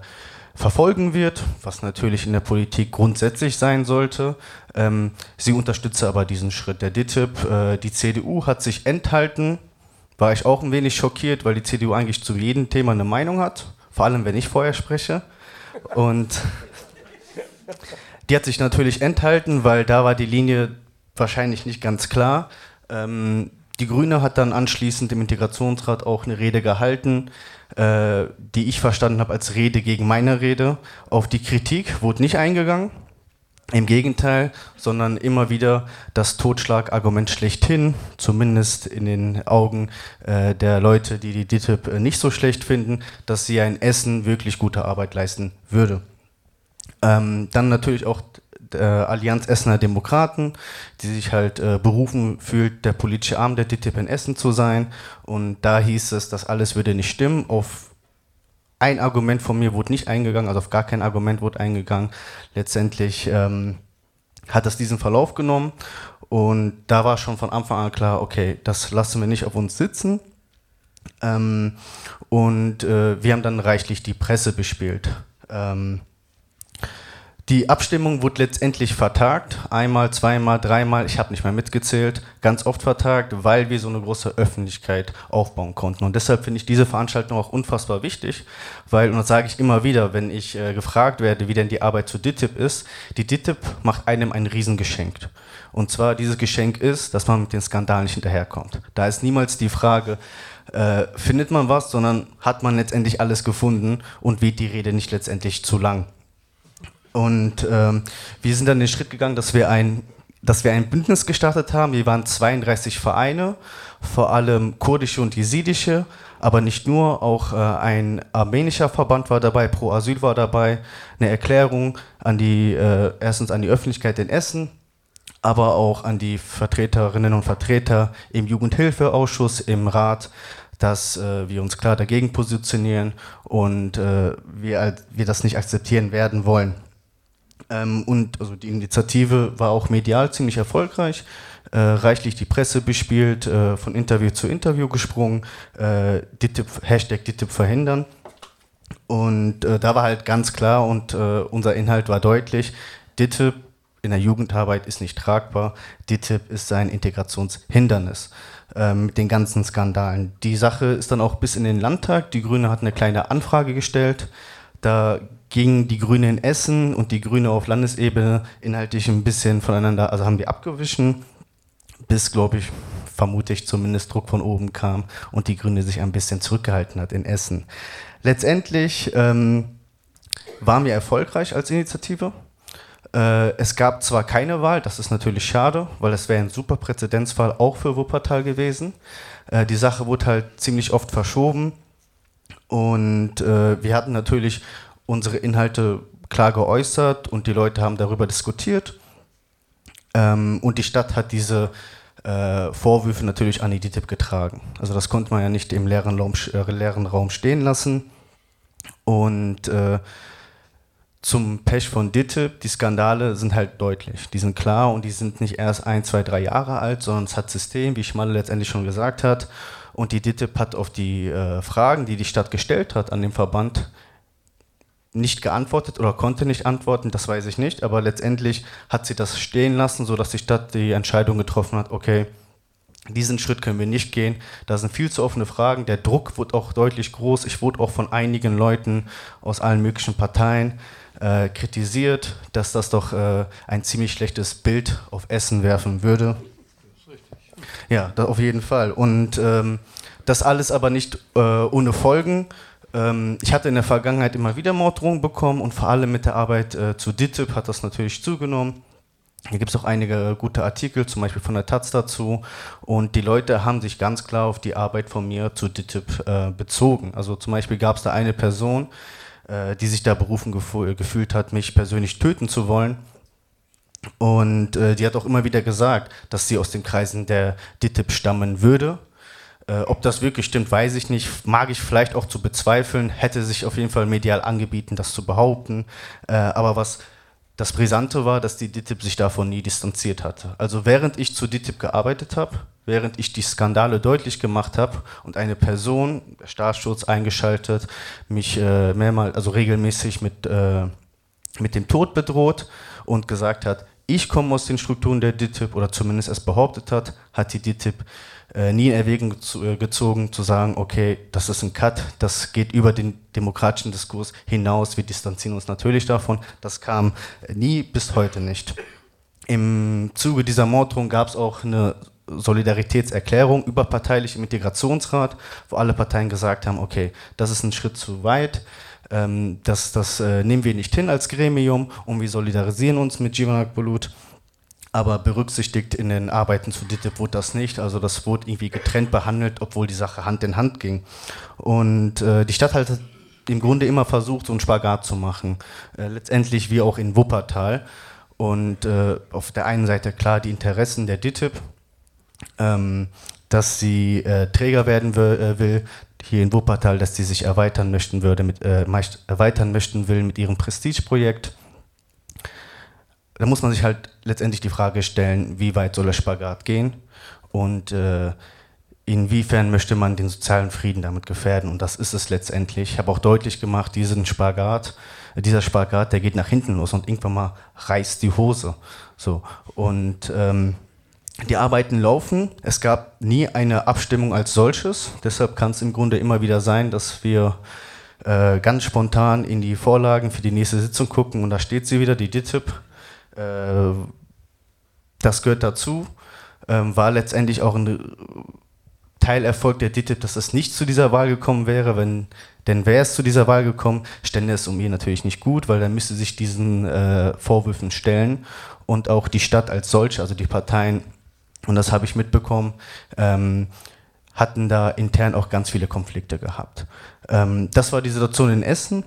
verfolgen wird, was natürlich in der Politik grundsätzlich sein sollte. Ähm, sie unterstütze aber diesen Schritt der DITIB. Äh, die CDU hat sich enthalten, war ich auch ein wenig schockiert, weil die CDU eigentlich zu jedem Thema eine Meinung hat, vor allem wenn ich vorher spreche. Und die hat sich natürlich enthalten, weil da war die Linie wahrscheinlich nicht ganz klar. Ähm, die Grüne hat dann anschließend im Integrationsrat auch eine Rede gehalten, äh, die ich verstanden habe als Rede gegen meine Rede. Auf die Kritik wurde nicht eingegangen. Im Gegenteil, sondern immer wieder das Totschlagargument schlechthin, zumindest in den Augen äh, der Leute, die die DITIB äh, nicht so schlecht finden, dass sie ein Essen wirklich gute Arbeit leisten würde. Ähm, dann natürlich auch äh, Allianz Essener Demokraten, die sich halt äh, berufen fühlt, der politische Arm der DTP in Essen zu sein. Und da hieß es, das alles würde nicht stimmen. Auf ein Argument von mir wurde nicht eingegangen, also auf gar kein Argument wurde eingegangen. Letztendlich ähm, hat es diesen Verlauf genommen und da war schon von Anfang an klar, okay, das lassen wir nicht auf uns sitzen. Ähm, und äh, wir haben dann reichlich die Presse bespielt. Ähm, die Abstimmung wurde letztendlich vertagt, einmal, zweimal, dreimal, ich habe nicht mehr mitgezählt, ganz oft vertagt, weil wir so eine große Öffentlichkeit aufbauen konnten. Und deshalb finde ich diese Veranstaltung auch unfassbar wichtig, weil, und das sage ich immer wieder, wenn ich äh, gefragt werde, wie denn die Arbeit zu DITIB ist, die DITIB macht einem ein Riesengeschenk. Und zwar dieses Geschenk ist, dass man mit den Skandalen nicht hinterherkommt. Da ist niemals die Frage, äh, findet man was, sondern hat man letztendlich alles gefunden und wird die Rede nicht letztendlich zu lang. Und ähm, wir sind dann den Schritt gegangen, dass wir ein dass wir ein Bündnis gestartet haben. Wir waren 32 Vereine, vor allem kurdische und jesidische, aber nicht nur, auch äh, ein armenischer Verband war dabei, Pro Asyl war dabei, eine Erklärung an die, äh, erstens an die Öffentlichkeit in Essen, aber auch an die Vertreterinnen und Vertreter im Jugendhilfeausschuss, im Rat, dass äh, wir uns klar dagegen positionieren und äh, wir, wir das nicht akzeptieren werden wollen. Ähm, und also die Initiative war auch medial ziemlich erfolgreich. Äh, reichlich die Presse bespielt, äh, von Interview zu Interview gesprungen, äh, DITIB, Hashtag DITIB verhindern. Und äh, da war halt ganz klar und äh, unser Inhalt war deutlich, DITIB in der Jugendarbeit ist nicht tragbar, DITIB ist ein Integrationshindernis ähm, mit den ganzen Skandalen. Die Sache ist dann auch bis in den Landtag, die Grüne hat eine kleine Anfrage gestellt, da gingen die Grüne in Essen und die Grüne auf Landesebene inhaltlich ein bisschen voneinander, also haben die abgewichen, bis, glaube ich, vermute ich zumindest Druck von oben kam und die Grüne sich ein bisschen zurückgehalten hat in Essen. Letztendlich ähm, waren wir erfolgreich als Initiative. Äh, es gab zwar keine Wahl, das ist natürlich schade, weil es wäre ein super Präzedenzfall auch für Wuppertal gewesen. Äh, die Sache wurde halt ziemlich oft verschoben und äh, wir hatten natürlich unsere Inhalte klar geäußert und die Leute haben darüber diskutiert. Ähm, und die Stadt hat diese äh, Vorwürfe natürlich an die DITIB getragen. Also das konnte man ja nicht im leeren Raum, äh, leeren Raum stehen lassen. Und äh, zum Pech von DITIB, die Skandale sind halt deutlich. Die sind klar und die sind nicht erst ein, zwei, drei Jahre alt, sondern es hat System, wie Schmalle letztendlich schon gesagt hat. Und die DITIB hat auf die äh, Fragen, die die Stadt gestellt hat an den Verband, nicht geantwortet oder konnte nicht antworten, das weiß ich nicht, aber letztendlich hat sie das stehen lassen, sodass die Stadt die Entscheidung getroffen hat, okay, diesen Schritt können wir nicht gehen. Da sind viel zu offene Fragen. Der Druck wird auch deutlich groß. Ich wurde auch von einigen Leuten aus allen möglichen Parteien äh, kritisiert, dass das doch äh, ein ziemlich schlechtes Bild auf Essen werfen würde. Ja, auf jeden Fall. Und ähm, das alles aber nicht äh, ohne Folgen. Ähm, ich hatte in der Vergangenheit immer wieder Morddrohungen bekommen und vor allem mit der Arbeit äh, zu DITIB hat das natürlich zugenommen. Hier gibt es auch einige gute Artikel, zum Beispiel von der Taz dazu. Und die Leute haben sich ganz klar auf die Arbeit von mir zu DITIB äh, bezogen. Also zum Beispiel gab es da eine Person, äh, die sich da berufen gefühlt hat, mich persönlich töten zu wollen. Und äh, die hat auch immer wieder gesagt, dass sie aus den Kreisen der DITIB stammen würde. Äh, ob das wirklich stimmt, weiß ich nicht. Mag ich vielleicht auch zu bezweifeln. Hätte sich auf jeden Fall medial angebieten, das zu behaupten. Äh, aber was das Brisante war, dass die DITIB sich davon nie distanziert hatte. Also während ich zu DITIB gearbeitet habe, während ich die Skandale deutlich gemacht habe und eine Person, der Staatsschutz eingeschaltet, mich äh, mehrmals, also regelmäßig mit, äh, mit dem Tod bedroht und gesagt hat, ich komme aus den Strukturen der DITIB oder zumindest es behauptet hat, hat die DITIB äh, nie in Erwägung zu, äh, gezogen, zu sagen, okay, das ist ein Cut, das geht über den demokratischen Diskurs hinaus, wir distanzieren uns natürlich davon. Das kam nie bis heute nicht. Im Zuge dieser Morddrohung gab es auch eine Solidaritätserklärung überparteilich im Integrationsrat, wo alle Parteien gesagt haben, okay, das ist ein Schritt zu weit, ähm, das, das äh, nehmen wir nicht hin als Gremium und wir solidarisieren uns mit Jivanak Bulut aber berücksichtigt in den Arbeiten zu DITIB wurde das nicht. Also das wurde irgendwie getrennt behandelt, obwohl die Sache Hand in Hand ging. Und äh, die Stadt hat im Grunde immer versucht, so einen Spagat zu machen. Äh, letztendlich wie auch in Wuppertal. Und äh, auf der einen Seite klar die Interessen der DITIB, ähm, dass sie äh, Träger werden will, äh, will, hier in Wuppertal, dass sie sich erweitern möchten würde, mit, äh, erweitern möchten will mit ihrem Prestigeprojekt da muss man sich halt letztendlich die Frage stellen, wie weit soll der Spagat gehen und äh, inwiefern möchte man den sozialen Frieden damit gefährden. Und das ist es letztendlich. Ich habe auch deutlich gemacht, diesen Spagat, dieser Spagat, der geht nach hinten los und irgendwann mal reißt die Hose. So. Und ähm, die Arbeiten laufen. Es gab nie eine Abstimmung als solches. Deshalb kann es im Grunde immer wieder sein, dass wir äh, ganz spontan in die Vorlagen für die nächste Sitzung gucken und da steht sie wieder, die DITIB äh, das gehört dazu. Ähm, war letztendlich auch ein Teilerfolg der DITIB, dass es nicht zu dieser Wahl gekommen wäre, wenn, denn wäre es zu dieser Wahl gekommen, stände es um ihn natürlich nicht gut, weil dann müsste sich diesen äh, Vorwürfen stellen und auch die Stadt als solche, also die Parteien, und das habe ich mitbekommen, ähm, hatten da intern auch ganz viele Konflikte gehabt. Ähm, das war die Situation in Essen.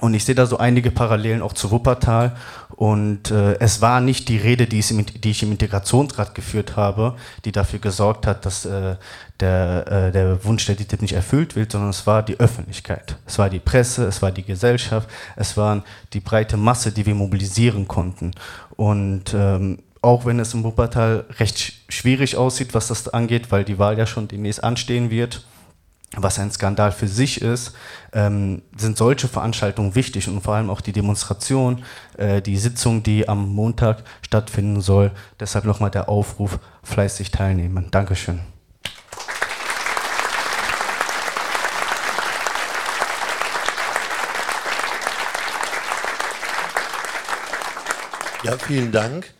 Und ich sehe da so einige Parallelen auch zu Wuppertal. Und äh, es war nicht die Rede, die, im, die, ich im Integrationsrat geführt habe, die dafür gesorgt hat, dass äh, der, äh, der Wunsch der DITIB nicht erfüllt wird, sondern es war die Öffentlichkeit. Es war die Presse, es war die Gesellschaft, es war die breite Masse, die wir mobilisieren konnten. Und ähm, auch wenn es im Wuppertal recht schwierig aussieht, was das angeht, weil die Wahl ja schon demnächst anstehen wird, was ein Skandal für sich ist, ähm, sind solche Veranstaltungen wichtig und vor allem auch die Demonstration, äh, die Sitzung, die am Montag stattfinden soll. Deshalb nochmal der Aufruf, fleißig teilnehmen. Dankeschön. Ja, vielen Dank.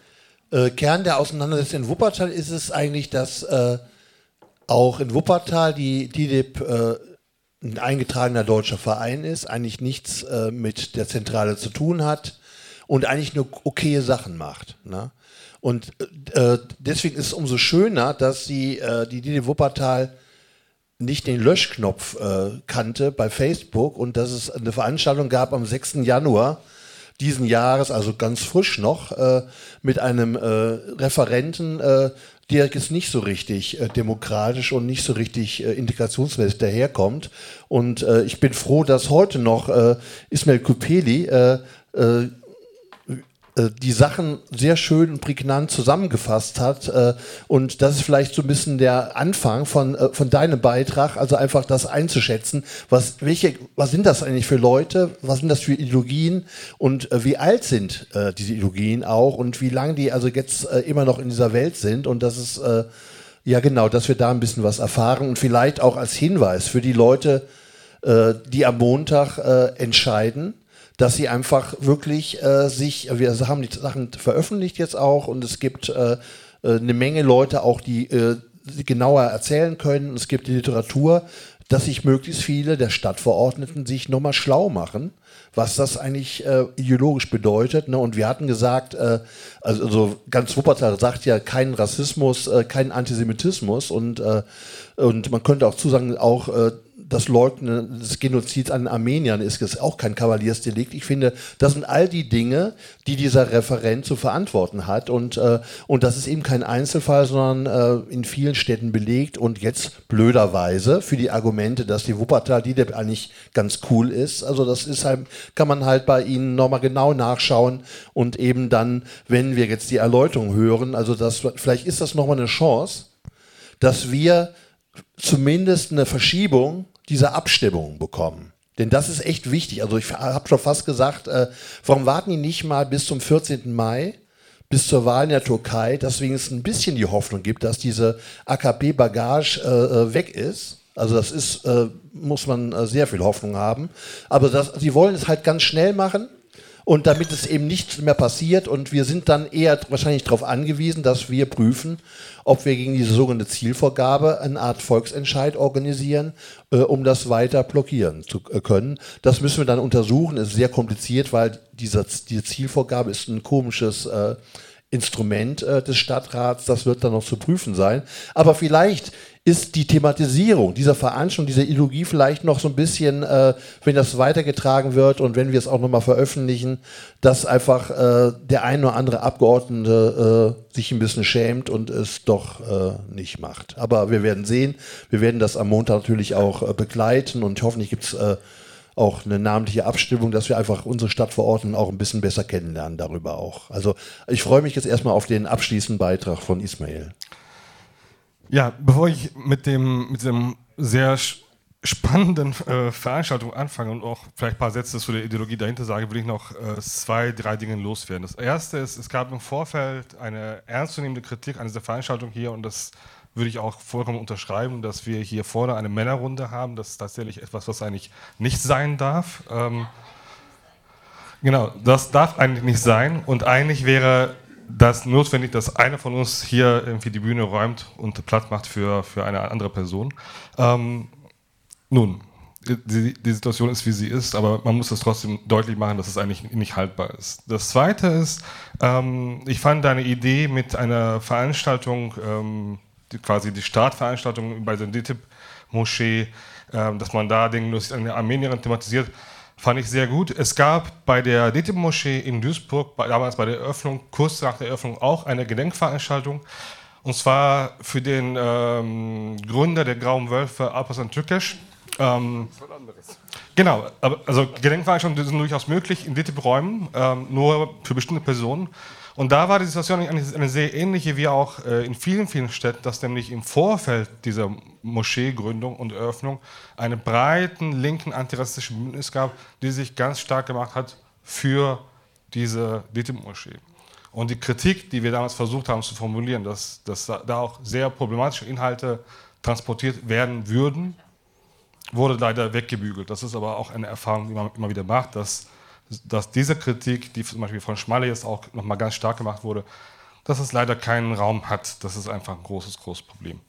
Äh, Kern der Auseinandersetzung in Wuppertal ist es eigentlich, dass äh, auch in Wuppertal die DIDIP äh, ein eingetragener deutscher Verein ist, eigentlich nichts äh, mit der Zentrale zu tun hat und eigentlich nur okaye Sachen macht. Ne? Und äh, deswegen ist es umso schöner, dass sie, äh, die Didi Wuppertal nicht den Löschknopf äh, kannte bei Facebook und dass es eine Veranstaltung gab am 6. Januar diesen Jahres, also ganz frisch noch, äh, mit einem äh, Referenten, äh, der jetzt nicht so richtig äh, demokratisch und nicht so richtig äh, integrationsmäßig daherkommt. Und äh, ich bin froh, dass heute noch äh, Ismail Kupeli äh, äh, die Sachen sehr schön und prägnant zusammengefasst hat. Äh, und das ist vielleicht so ein bisschen der Anfang von, äh, von deinem Beitrag, also einfach das einzuschätzen. Was, welche, was sind das eigentlich für Leute? Was sind das für Ideologien? Und wie alt sind diese Ideologien auch? Und wie lange die also jetzt immer noch in dieser Welt sind? Und das ist, ja genau, dass wir da ein bisschen was erfahren und vielleicht auch als Hinweis für die Leute, die am Montag entscheiden dass sie einfach wirklich äh, sich, wir haben die Sachen veröffentlicht jetzt auch und es gibt äh, äh eine Menge Leute auch, die äh, genauer erzählen können. Es gibt die Literatur, dass sich möglichst viele der Stadtverordneten sich nochmal schlau machen, was das eigentlich äh, ideologisch bedeutet. Ne? Und wir hatten gesagt, äh, also, also, ganz Wuppertal sagt ja keinen Rassismus, äh, keinen Antisemitismus und, äh, und man könnte auch zusagen, auch äh, das Leugnen des Genozids an Armeniern ist jetzt auch kein Kavaliersdelikt. Ich finde, das sind all die Dinge, die dieser Referent zu verantworten hat. Und, äh, und das ist eben kein Einzelfall, sondern äh, in vielen Städten belegt. Und jetzt blöderweise für die Argumente, dass die Wuppertal die eigentlich ganz cool ist. Also das ist halt, kann man halt bei Ihnen nochmal genau nachschauen und eben dann, wenn wir jetzt die Erläuterung hören, also das, vielleicht ist das nochmal eine Chance, dass wir zumindest eine Verschiebung dieser Abstimmung bekommen. Denn das ist echt wichtig. Also ich habe schon fast gesagt, äh, warum warten die nicht mal bis zum 14. Mai, bis zur Wahl in der Türkei, dass wenigstens ein bisschen die Hoffnung gibt, dass diese AKP-Bagage äh, äh, weg ist. Also das ist, äh, muss man äh, sehr viel Hoffnung haben. Aber das, sie wollen es halt ganz schnell machen und damit es eben nicht mehr passiert und wir sind dann eher wahrscheinlich darauf angewiesen, dass wir prüfen, ob wir gegen diese sogenannte Zielvorgabe eine Art Volksentscheid organisieren, äh, um das weiter blockieren zu äh, können. Das müssen wir dann untersuchen, ist sehr kompliziert, weil dieser, diese Zielvorgabe ist ein komisches äh, Instrument äh, des Stadtrats, das wird dann noch zu prüfen sein. Aber vielleicht ist die Thematisierung dieser Veranstaltung, dieser Ideologie vielleicht noch so ein bisschen, äh, wenn das weitergetragen wird und wenn wir es auch nochmal veröffentlichen, dass einfach äh, der ein oder andere Abgeordnete äh, sich ein bisschen schämt und es doch äh, nicht macht. Aber wir werden sehen, wir werden das am Montag natürlich auch äh, begleiten und hoffentlich gibt es äh, auch eine namentliche Abstimmung, dass wir einfach unsere Stadtverordneten auch ein bisschen besser kennenlernen darüber auch. Also ich freue mich jetzt erstmal auf den abschließenden Beitrag von Ismail. Ja, bevor ich mit dem, mit dem sehr spannenden äh, Veranstaltung anfange und auch vielleicht ein paar Sätze zu der Ideologie dahinter sage, will ich noch äh, zwei, drei Dinge loswerden. Das erste ist, es gab im Vorfeld eine ernstzunehmende Kritik an dieser Veranstaltung hier und das würde ich auch vollkommen unterschreiben, dass wir hier vorne eine Männerrunde haben. Das ist tatsächlich etwas, was eigentlich nicht sein darf. Ähm, genau, das darf eigentlich nicht sein und eigentlich wäre das notwendig, dass einer von uns hier irgendwie die Bühne räumt und Platz macht für, für eine andere Person. Ähm, nun, die, die, Situation ist, wie sie ist, aber man muss es trotzdem deutlich machen, dass es eigentlich nicht haltbar ist. Das Zweite ist, ähm, ich fand deine Idee mit einer Veranstaltung, ähm, quasi die Startveranstaltung bei der DITIB-Moschee, ähm, dass man da den eine Armenierin thematisiert, Fand ich sehr gut. Es gab bei der DTIP-Moschee in Duisburg, damals bei der Eröffnung, kurz nach der Eröffnung, auch eine Gedenkveranstaltung. Und zwar für den ähm, Gründer der Grauen Wölfe, Alparslan Türkesch. Ähm. Genau, also Gedenkveranstaltungen sind durchaus möglich in DTIP-Räumen, ähm, nur für bestimmte Personen. Und da war die Situation eine sehr ähnliche wie auch äh, in vielen, vielen Städten, dass nämlich im Vorfeld dieser Moscheegründung und Eröffnung einen breiten linken antirassistischen Bündnis gab, die sich ganz stark gemacht hat für diese DITIB-Moschee. Und die Kritik, die wir damals versucht haben zu formulieren, dass, dass da auch sehr problematische Inhalte transportiert werden würden, wurde leider weggebügelt. Das ist aber auch eine Erfahrung, die man immer wieder macht, dass dass diese Kritik, die zum Beispiel von Schmalle jetzt auch nochmal ganz stark gemacht wurde, dass es leider keinen Raum hat. Das ist einfach ein großes, großes Problem.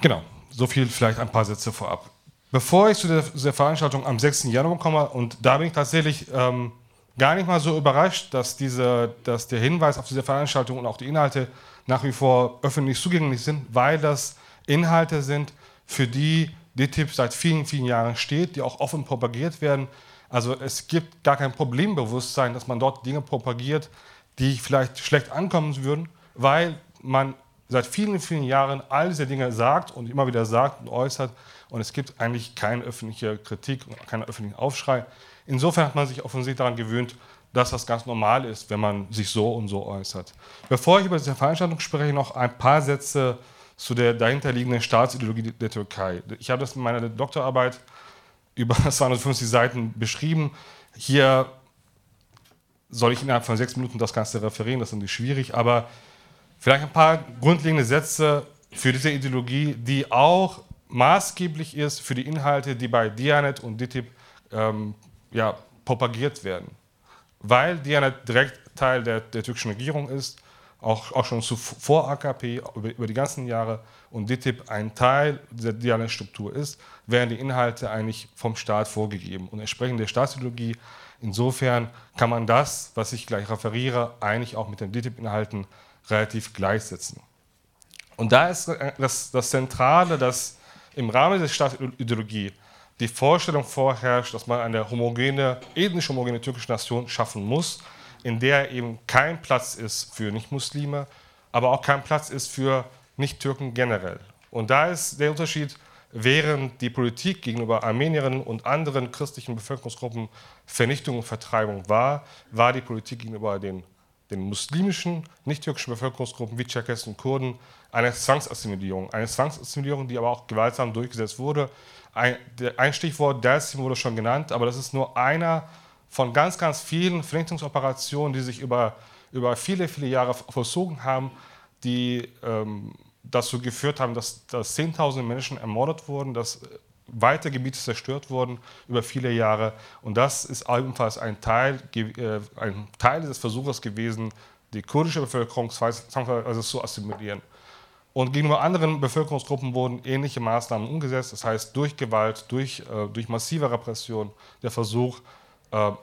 Genau, so viel vielleicht ein paar Sätze vorab. Bevor ich zu der, der Veranstaltung am 6. Januar komme, und da bin ich tatsächlich ähm, gar nicht mal so überrascht, dass, diese, dass der Hinweis auf diese Veranstaltung und auch die Inhalte nach wie vor öffentlich zugänglich sind, weil das Inhalte sind, für die DTIP seit vielen, vielen Jahren steht, die auch offen propagiert werden. Also es gibt gar kein Problembewusstsein, dass man dort Dinge propagiert, die vielleicht schlecht ankommen würden, weil man seit vielen, vielen Jahren all diese Dinge sagt und immer wieder sagt und äußert und es gibt eigentlich keine öffentliche Kritik, keinen öffentlichen Aufschrei. Insofern hat man sich offensichtlich daran gewöhnt, dass das ganz normal ist, wenn man sich so und so äußert. Bevor ich über diese Veranstaltung spreche, noch ein paar Sätze zu der dahinterliegenden Staatsideologie der Türkei. Ich habe das in meiner Doktorarbeit über 250 Seiten beschrieben. Hier soll ich innerhalb von sechs Minuten das Ganze referieren, das ist nicht schwierig, aber vielleicht ein paar grundlegende Sätze für diese Ideologie, die auch maßgeblich ist für die Inhalte, die bei Dianet und DITIB ähm, ja, propagiert werden. Weil Dianet direkt Teil der, der türkischen Regierung ist, auch, auch schon vor AKP, über, über, die ganzen Jahre, und DITIB ein Teil der Dianet-Struktur ist, werden die Inhalte eigentlich vom Staat vorgegeben und entsprechend der Staatsideologie. Insofern kann man das, was ich gleich referiere, eigentlich auch mit den DITIB-Inhalten relativ gleichsetzen. Und da ist das, das Zentrale, dass im Rahmen der Staatsideologie die Vorstellung vorherrscht, dass man eine homogene, ethnisch homogene türkische Nation schaffen muss, in der eben kein Platz ist für Nichtmuslime, aber auch kein Platz ist für Nicht-Türken generell. Und da ist der Unterschied, während die Politik gegenüber Armenierinnen und anderen christlichen Bevölkerungsgruppen Vernichtung und Vertreibung war, war die Politik gegenüber den, den muslimischen, nicht-türkischen Bevölkerungsgruppen wie Tscherkessen und Kurden eine Zwangsassimilierung. Eine Zwangsassimilierung, die aber auch gewaltsam durchgesetzt wurde. Ein, ein Stichwort Delsim wurde schon genannt, aber das ist nur einer von ganz, ganz vielen Vernichtungsoperationen, die sich über, über viele, viele Jahre vollzogen haben, die ähm, dazu geführt haben, dass, dass Zehntausende Menschen ermordet wurden, dass weite Gebiete zerstört wurden über viele Jahre. Und das ist ebenfalls ein Teil, äh, ein Teil des Versuches gewesen, die kurdische Bevölkerung also zu assimilieren. Und gegenüber anderen Bevölkerungsgruppen wurden ähnliche Maßnahmen umgesetzt, das heißt durch Gewalt, durch, äh, durch massive Repression, der Versuch, äh,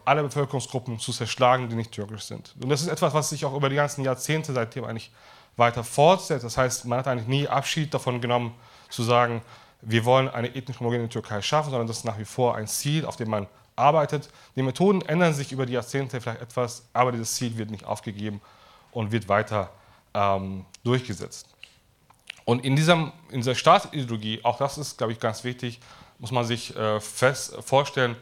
alle Bevölkerungsgruppen zu zerschlagen, die nicht türkisch sind. Und das ist etwas, was sich auch über die ganzen Jahrzehnte seitdem eigentlich weiter fortsetzt. Das heißt, man hat eigentlich nie Abschied davon genommen, zu sagen, wir wollen eine ethnisch homogene Türkei schaffen, sondern das ist nach wie vor ein Ziel, auf dem man arbeitet. Die Methoden ändern sich über die Jahrzehnte vielleicht etwas, aber dieses Ziel wird nicht aufgegeben und wird weiter ähm, durchgesetzt. Und in, diesem, in dieser Staatsideologie, auch das ist, glaube ich, ganz wichtig, muss man sich äh, fest vorstellen,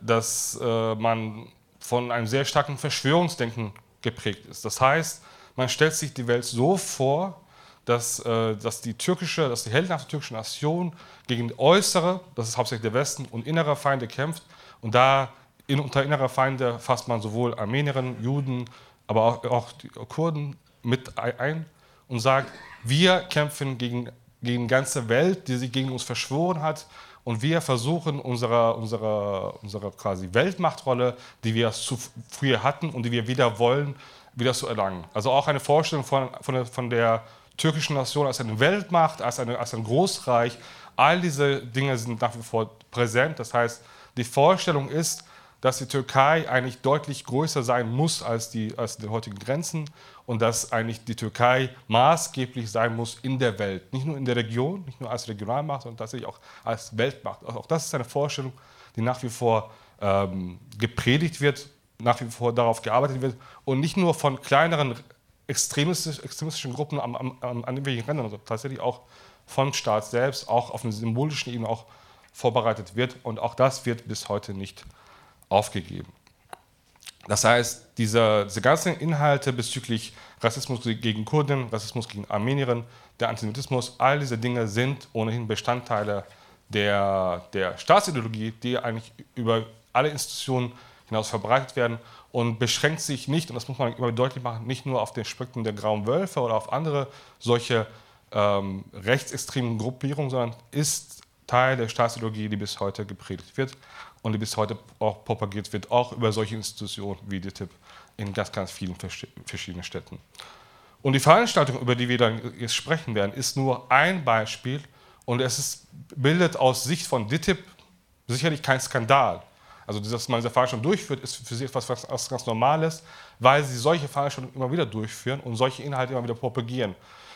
dass äh, man von einem sehr starken Verschwörungsdenken geprägt ist. Das heißt, man stellt sich die Welt so vor, dass, äh, dass die türkische, dass die heldenhafte türkische Nation gegen äußere, das ist hauptsächlich der Westen, und innere Feinde kämpft. Und da in, unter innerer Feinde fasst man sowohl Armenierinnen, Juden, aber auch, auch die Kurden mit ein und sagt, wir kämpfen gegen, gegen die ganze Welt, die sich gegen uns verschworen hat. Und wir versuchen, unsere, unsere, unsere quasi Weltmachtrolle, die wir zu früher hatten und die wir wieder wollen, wieder zu erlangen. Also auch eine Vorstellung von, von, der, von der türkischen Nation als eine Weltmacht, als, eine, als ein Großreich. All diese Dinge sind nach wie vor präsent. Das heißt, die Vorstellung ist, dass die Türkei eigentlich deutlich größer sein muss als die, als die heutigen Grenzen und dass eigentlich die Türkei maßgeblich sein muss in der Welt. Nicht nur in der Region, nicht nur als Regionalmacht, sondern tatsächlich auch als Weltmacht. Auch das ist eine Vorstellung, die nach wie vor ähm, gepredigt wird, nach wie vor darauf gearbeitet wird und nicht nur von kleineren extremistisch, extremistischen Gruppen am, am, an irgendwelchen Rändern, sondern tatsächlich auch vom Staat selbst, auch auf einer symbolischen Ebene auch vorbereitet wird. Und auch das wird bis heute nicht aufgegeben. Das heißt, diese, diese ganzen Inhalte bezüglich Rassismus gegen Kurden, Rassismus gegen Armenierinnen, der Antisemitismus, all diese Dinge sind ohnehin Bestandteile der, der Staatsideologie, die eigentlich über alle Institutionen hinaus verbreitet werden und beschränkt sich nicht, und das muss man immer deutlich machen, nicht nur auf den Spektrum der Grauen Wölfe oder auf andere solche ähm, rechtsextremen Gruppierungen, sondern ist Teil der Staatsideologie, die bis heute gepredigt wird und die bis heute auch propagiert wird, auch über solche Institutionen wie die TIP in ganz, ganz vielen verschiedenen Städten. Und die Veranstaltung, über die wir dann jetzt sprechen werden, ist nur ein Beispiel und es ist, bildet aus Sicht von DITIB sicherlich kein Skandal. Also, dass man diese Veranstaltung durchführt, ist für sie etwas was, was ganz Normales, weil sie solche Veranstaltungen immer wieder durchführen und solche Inhalte immer wieder propagieren.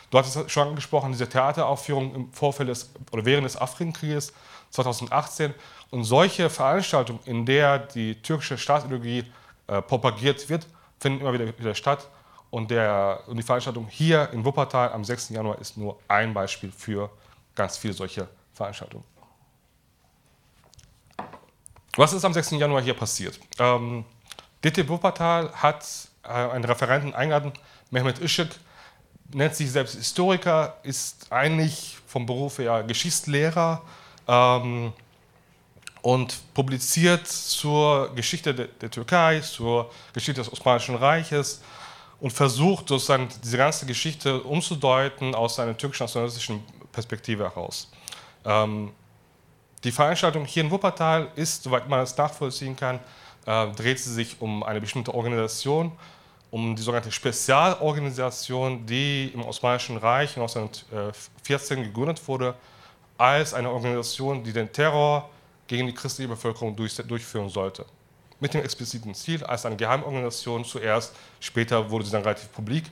Du hattest es schon angesprochen, diese Theateraufführung im Vorfeld des, oder während des Afrikenkrieges 2018 und solche Veranstaltungen, in der die türkische Staatsideologie äh, propagiert wird, finden immer wieder, wieder statt. Und, der, und die Veranstaltung hier in Wuppertal am 6. Januar ist nur ein Beispiel für ganz viele solche Veranstaltungen. Was ist am 6. Januar hier passiert? Ähm, DT Wuppertal hat äh, einen Referenten eingeladen, Mehmet Işık, nennt sich selbst Historiker, ist eigentlich vom Beruf her Geschichtslehrer ähm, und publiziert zur Geschichte der, der, Türkei, zur Geschichte des Osmanischen Reiches und versucht sozusagen diese ganze Geschichte umzudeuten aus einer türkisch-nationalistischen Perspektive heraus. Ähm, die Veranstaltung hier in Wuppertal ist, soweit man es nachvollziehen kann, äh, dreht sie sich um eine bestimmte Organisation, um die sogenannte Spezialorganisation, die im Osmanischen Reich 1914 gegründet wurde, als eine Organisation, die den Terror gegen die christliche Bevölkerung durch, durchführen sollte. Mit dem expliziten Ziel, als eine Geheimorganisation zuerst, später wurde sie dann relativ publik.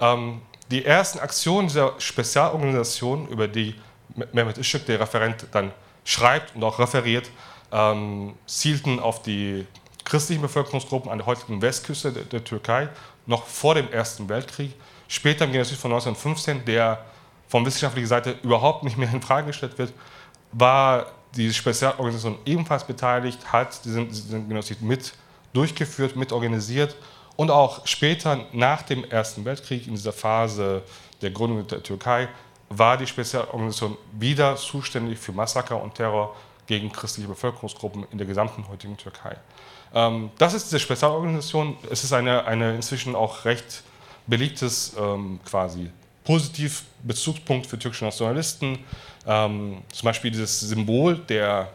Ähm, die ersten Aktionen dieser Spezialorganisation, über die Mehmet Işık, der Referent, dann schreibt und auch referiert, ähm, zielten auf die christlichen Bevölkerungsgruppen an der heutigen Westküste der, der Türkei, noch vor dem Ersten Weltkrieg. Später im Genozid von 1915, der von wissenschaftlicher Seite überhaupt nicht mehr in Frage gestellt wird, war die Spezialorganisation ebenfalls beteiligt, hat diesen, diesen Genozid mit durchgeführt, mit organisiert und auch später nach dem Ersten Weltkrieg, in dieser Phase der Gründung der Türkei, war die Spezialorganisation wieder zuständig für Massaker und Terror gegen christliche Bevölkerungsgruppen in der gesamten heutigen Türkei. Ähm, das ist diese Spezialorganisation. Es ist eine, eine inzwischen auch recht belegtes ähm, quasi positiv Bezugspunkt für türkische Nationalisten. Ähm, zum Beispiel dieses Symbol der,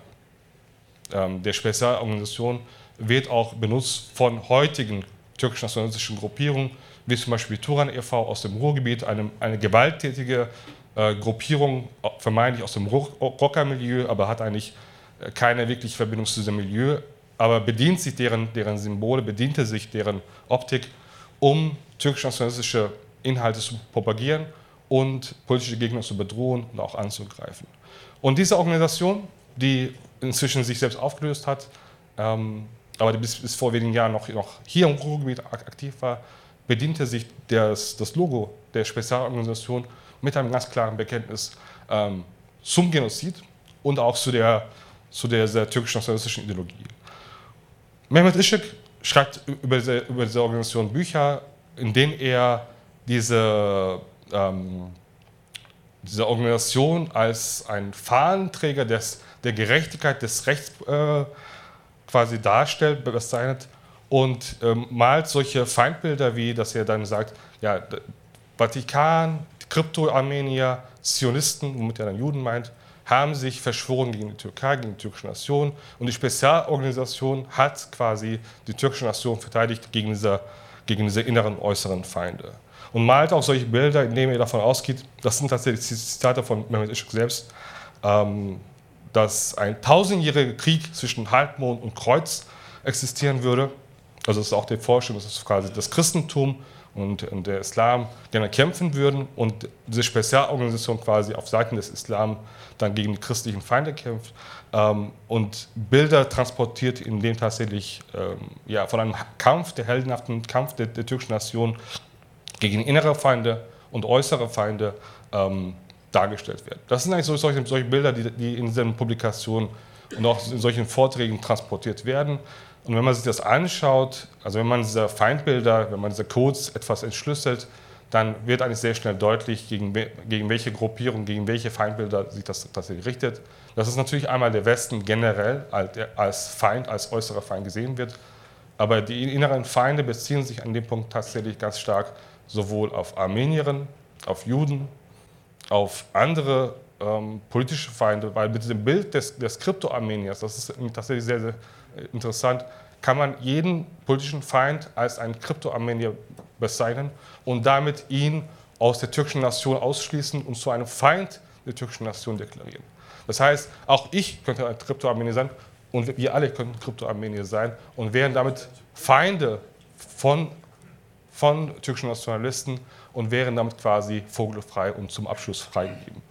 ähm, der Spezialorganisation wird auch benutzt von heutigen türkisch-nationalistischen Gruppierungen, wie zum Beispiel Turan e.V. aus dem Ruhrgebiet, eine, eine gewalttätige äh, Gruppierung, vermeintlich aus dem Rockermilieu, aber hat eigentlich äh, keine wirkliche Verbindung zu diesem Milieu, aber bedient sich deren, deren Symbole, bediente sich deren Optik, um türkisch-nationalistische Inhalte zu propagieren und politische Gegner zu bedrohen und auch anzugreifen. Und diese Organisation, die inzwischen sich selbst aufgelöst hat, ähm, aber die bis, bis, vor wenigen Jahren noch, noch hier im Ruhrgebiet aktiv war, bediente sich des, das Logo der Spezialorganisation mit einem ganz klaren Bekenntnis ähm, zum Genozid und auch zu der, zu der, der türkisch-nationalistischen Ideologie. Mehmet Işık schreibt über diese, über diese Organisation Bücher, in denen er diese, ähm, diese Organisation als ein Fahnenträger des, der Gerechtigkeit, des Rechts äh, quasi darstellt, bezeichnet und ähm, malt solche Feindbilder wie, dass er dann sagt, ja, Vatikan, Krypto-Armenier, Zionisten, womit er dann Juden meint, haben sich verschworen gegen die Türkei, gegen die türkische Nation. Und die Spezialorganisation hat quasi die türkische Nation verteidigt gegen diese, gegen diese inneren, äußeren Feinde. Und malt auch solche Bilder, in denen er davon ausgeht, das sind tatsächlich Zitate von Mehmet Işık selbst, ähm, dass ein tausendjähriger Krieg zwischen Halbmond und Kreuz existieren würde. Also das ist auch die Vorstellung, dass quasi das Christentum und, und der Islam gerne kämpfen würden und diese Spezialorganisation quasi auf Seiten des Islam dann gegen die christlichen Feinde kämpft ähm, und Bilder transportiert, in denen tatsächlich ähm, ja, von einem Kampf, der heldenhaften Kampf der, der türkischen Nation gegen innere Feinde und äußere Feinde ähm, dargestellt werden. Das sind eigentlich so, solche, solche Bilder, die, die in diesen Publikationen und auch in solchen Vorträgen transportiert werden. Und wenn man sich das anschaut, also wenn man diese Feindbilder, wenn man diese Codes etwas entschlüsselt, dann wird eigentlich sehr schnell deutlich, gegen, gegen welche Gruppierung, gegen welche Feindbilder sich das tatsächlich richtet. Das ist natürlich einmal der Westen generell als Feind, als äußerer Feind gesehen wird, aber die inneren Feinde beziehen sich an dem Punkt tatsächlich ganz stark sowohl auf Armenierinnen, auf Juden, auf andere ähm, politische Feinde, weil mit diesem Bild des, des Krypto-Armeniers, das ist tatsächlich sehr, sehr interessant, kann man jeden politischen Feind als einen Krypto-Armenier bezeichnen und damit ihn aus der türkischen Nation ausschließen und zu einem Feind der türkischen Nation deklarieren. Das heißt, auch ich könnte ein Krypto-Armenier sein und wir alle können Krypto-Armenier sein und wären damit Feinde von, von türkischen Nationalisten und wären damit quasi vogelfrei und zum Abschluss freigegeben.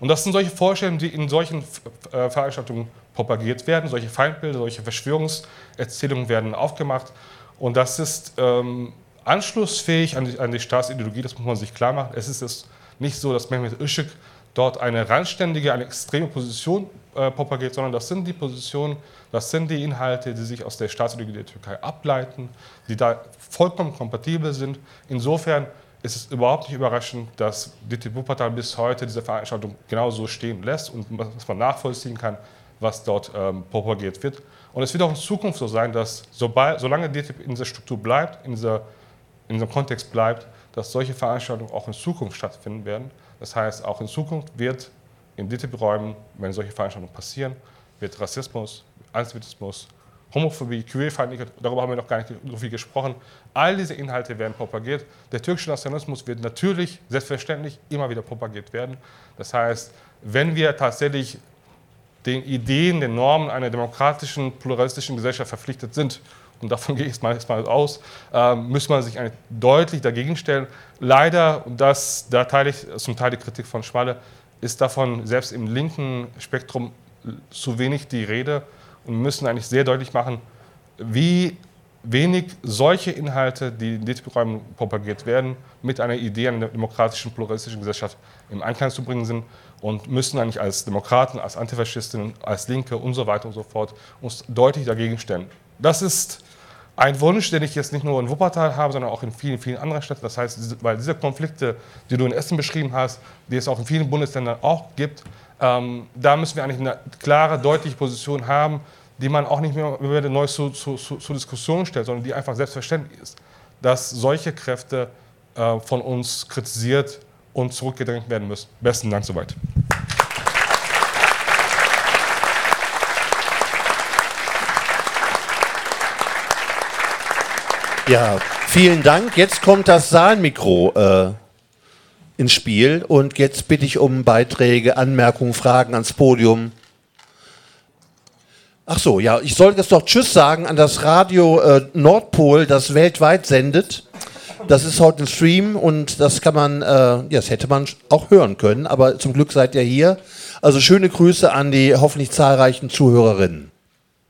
Und das sind solche Vorstellungen, die in solchen äh, Veranstaltungen propagiert werden. Solche Feindbilder, solche Verschwörungserzählungen werden aufgemacht. Und das ist ähm, anschlussfähig an die, an die Staatsideologie, das muss man sich klar machen. Es ist nicht so, dass Mehmet Işık dort eine randständige, eine extreme Position äh, propagiert, sondern das sind die Positionen, das sind die Inhalte, die sich aus der Staatsideologie der Türkei ableiten, die da vollkommen kompatibel sind. Insofern ist es überhaupt nicht überraschend, dass Diti Wuppertal bis heute diese Veranstaltung genauso stehen lässt und dass man nachvollziehen kann, was dort ähm, propagiert wird. Und es wird auch in Zukunft so sein, dass sobald, solange DTIP in dieser Struktur bleibt, in, dieser, in diesem Kontext bleibt, dass solche Veranstaltungen auch in Zukunft stattfinden werden. Das heißt, auch in Zukunft wird in DTIP-Räumen, wenn solche Veranstaltungen passieren, wird Rassismus, Antisemitismus, Homophobie, Queerfeindlichkeit, darüber haben wir noch gar nicht so viel gesprochen. All diese Inhalte werden propagiert. Der türkische Nationalismus wird natürlich, selbstverständlich, immer wieder propagiert werden. Das heißt, wenn wir tatsächlich den Ideen, den Normen einer demokratischen, pluralistischen Gesellschaft verpflichtet sind, und davon gehe ich jetzt mal, aus, äh, muss man sich deutlich dagegen stellen. Leider, und das, da teile ich zum Teil die Kritik von Schwalle, ist davon selbst im linken Spektrum zu wenig die Rede und müssen eigentlich sehr deutlich machen, wie wenig solche Inhalte, die in DTP-Räumen propagiert werden, mit einer Idee einer demokratischen, pluralistischen Gesellschaft im Einklang zu bringen sind und müssen eigentlich als Demokraten, als Antifaschistinnen, als Linke und so weiter und so fort uns deutlich dagegen stellen. Das ist ein Wunsch, den ich jetzt nicht nur in Wuppertal habe, sondern auch in vielen, vielen anderen Städten. Das heißt, weil diese Konflikte, die du in Essen beschrieben hast, die es auch in vielen Bundesländern auch gibt, ähm, da müssen wir eigentlich eine klare, deutliche Position haben, die man auch nicht mehr wieder neu zur zu, zu, zu, Diskussion stellt, sondern die einfach selbstverständlich ist, dass solche Kräfte äh, von uns kritisiert und zurückgedrängt werden müssen. Besten Dank soweit. Ja, vielen Dank. Jetzt kommt das Saalmikro äh, ins Spiel und jetzt bitte ich um Beiträge, Anmerkungen, Fragen ans Podium. Ach so, ja, ich sollte jetzt doch Tschüss sagen an das Radio äh, Nordpol, das weltweit sendet. Das ist heute ein Stream und das kann man, äh, ja, das hätte man auch hören können, aber zum Glück seid ihr hier. Also schöne Grüße an die hoffentlich zahlreichen Zuhörerinnen.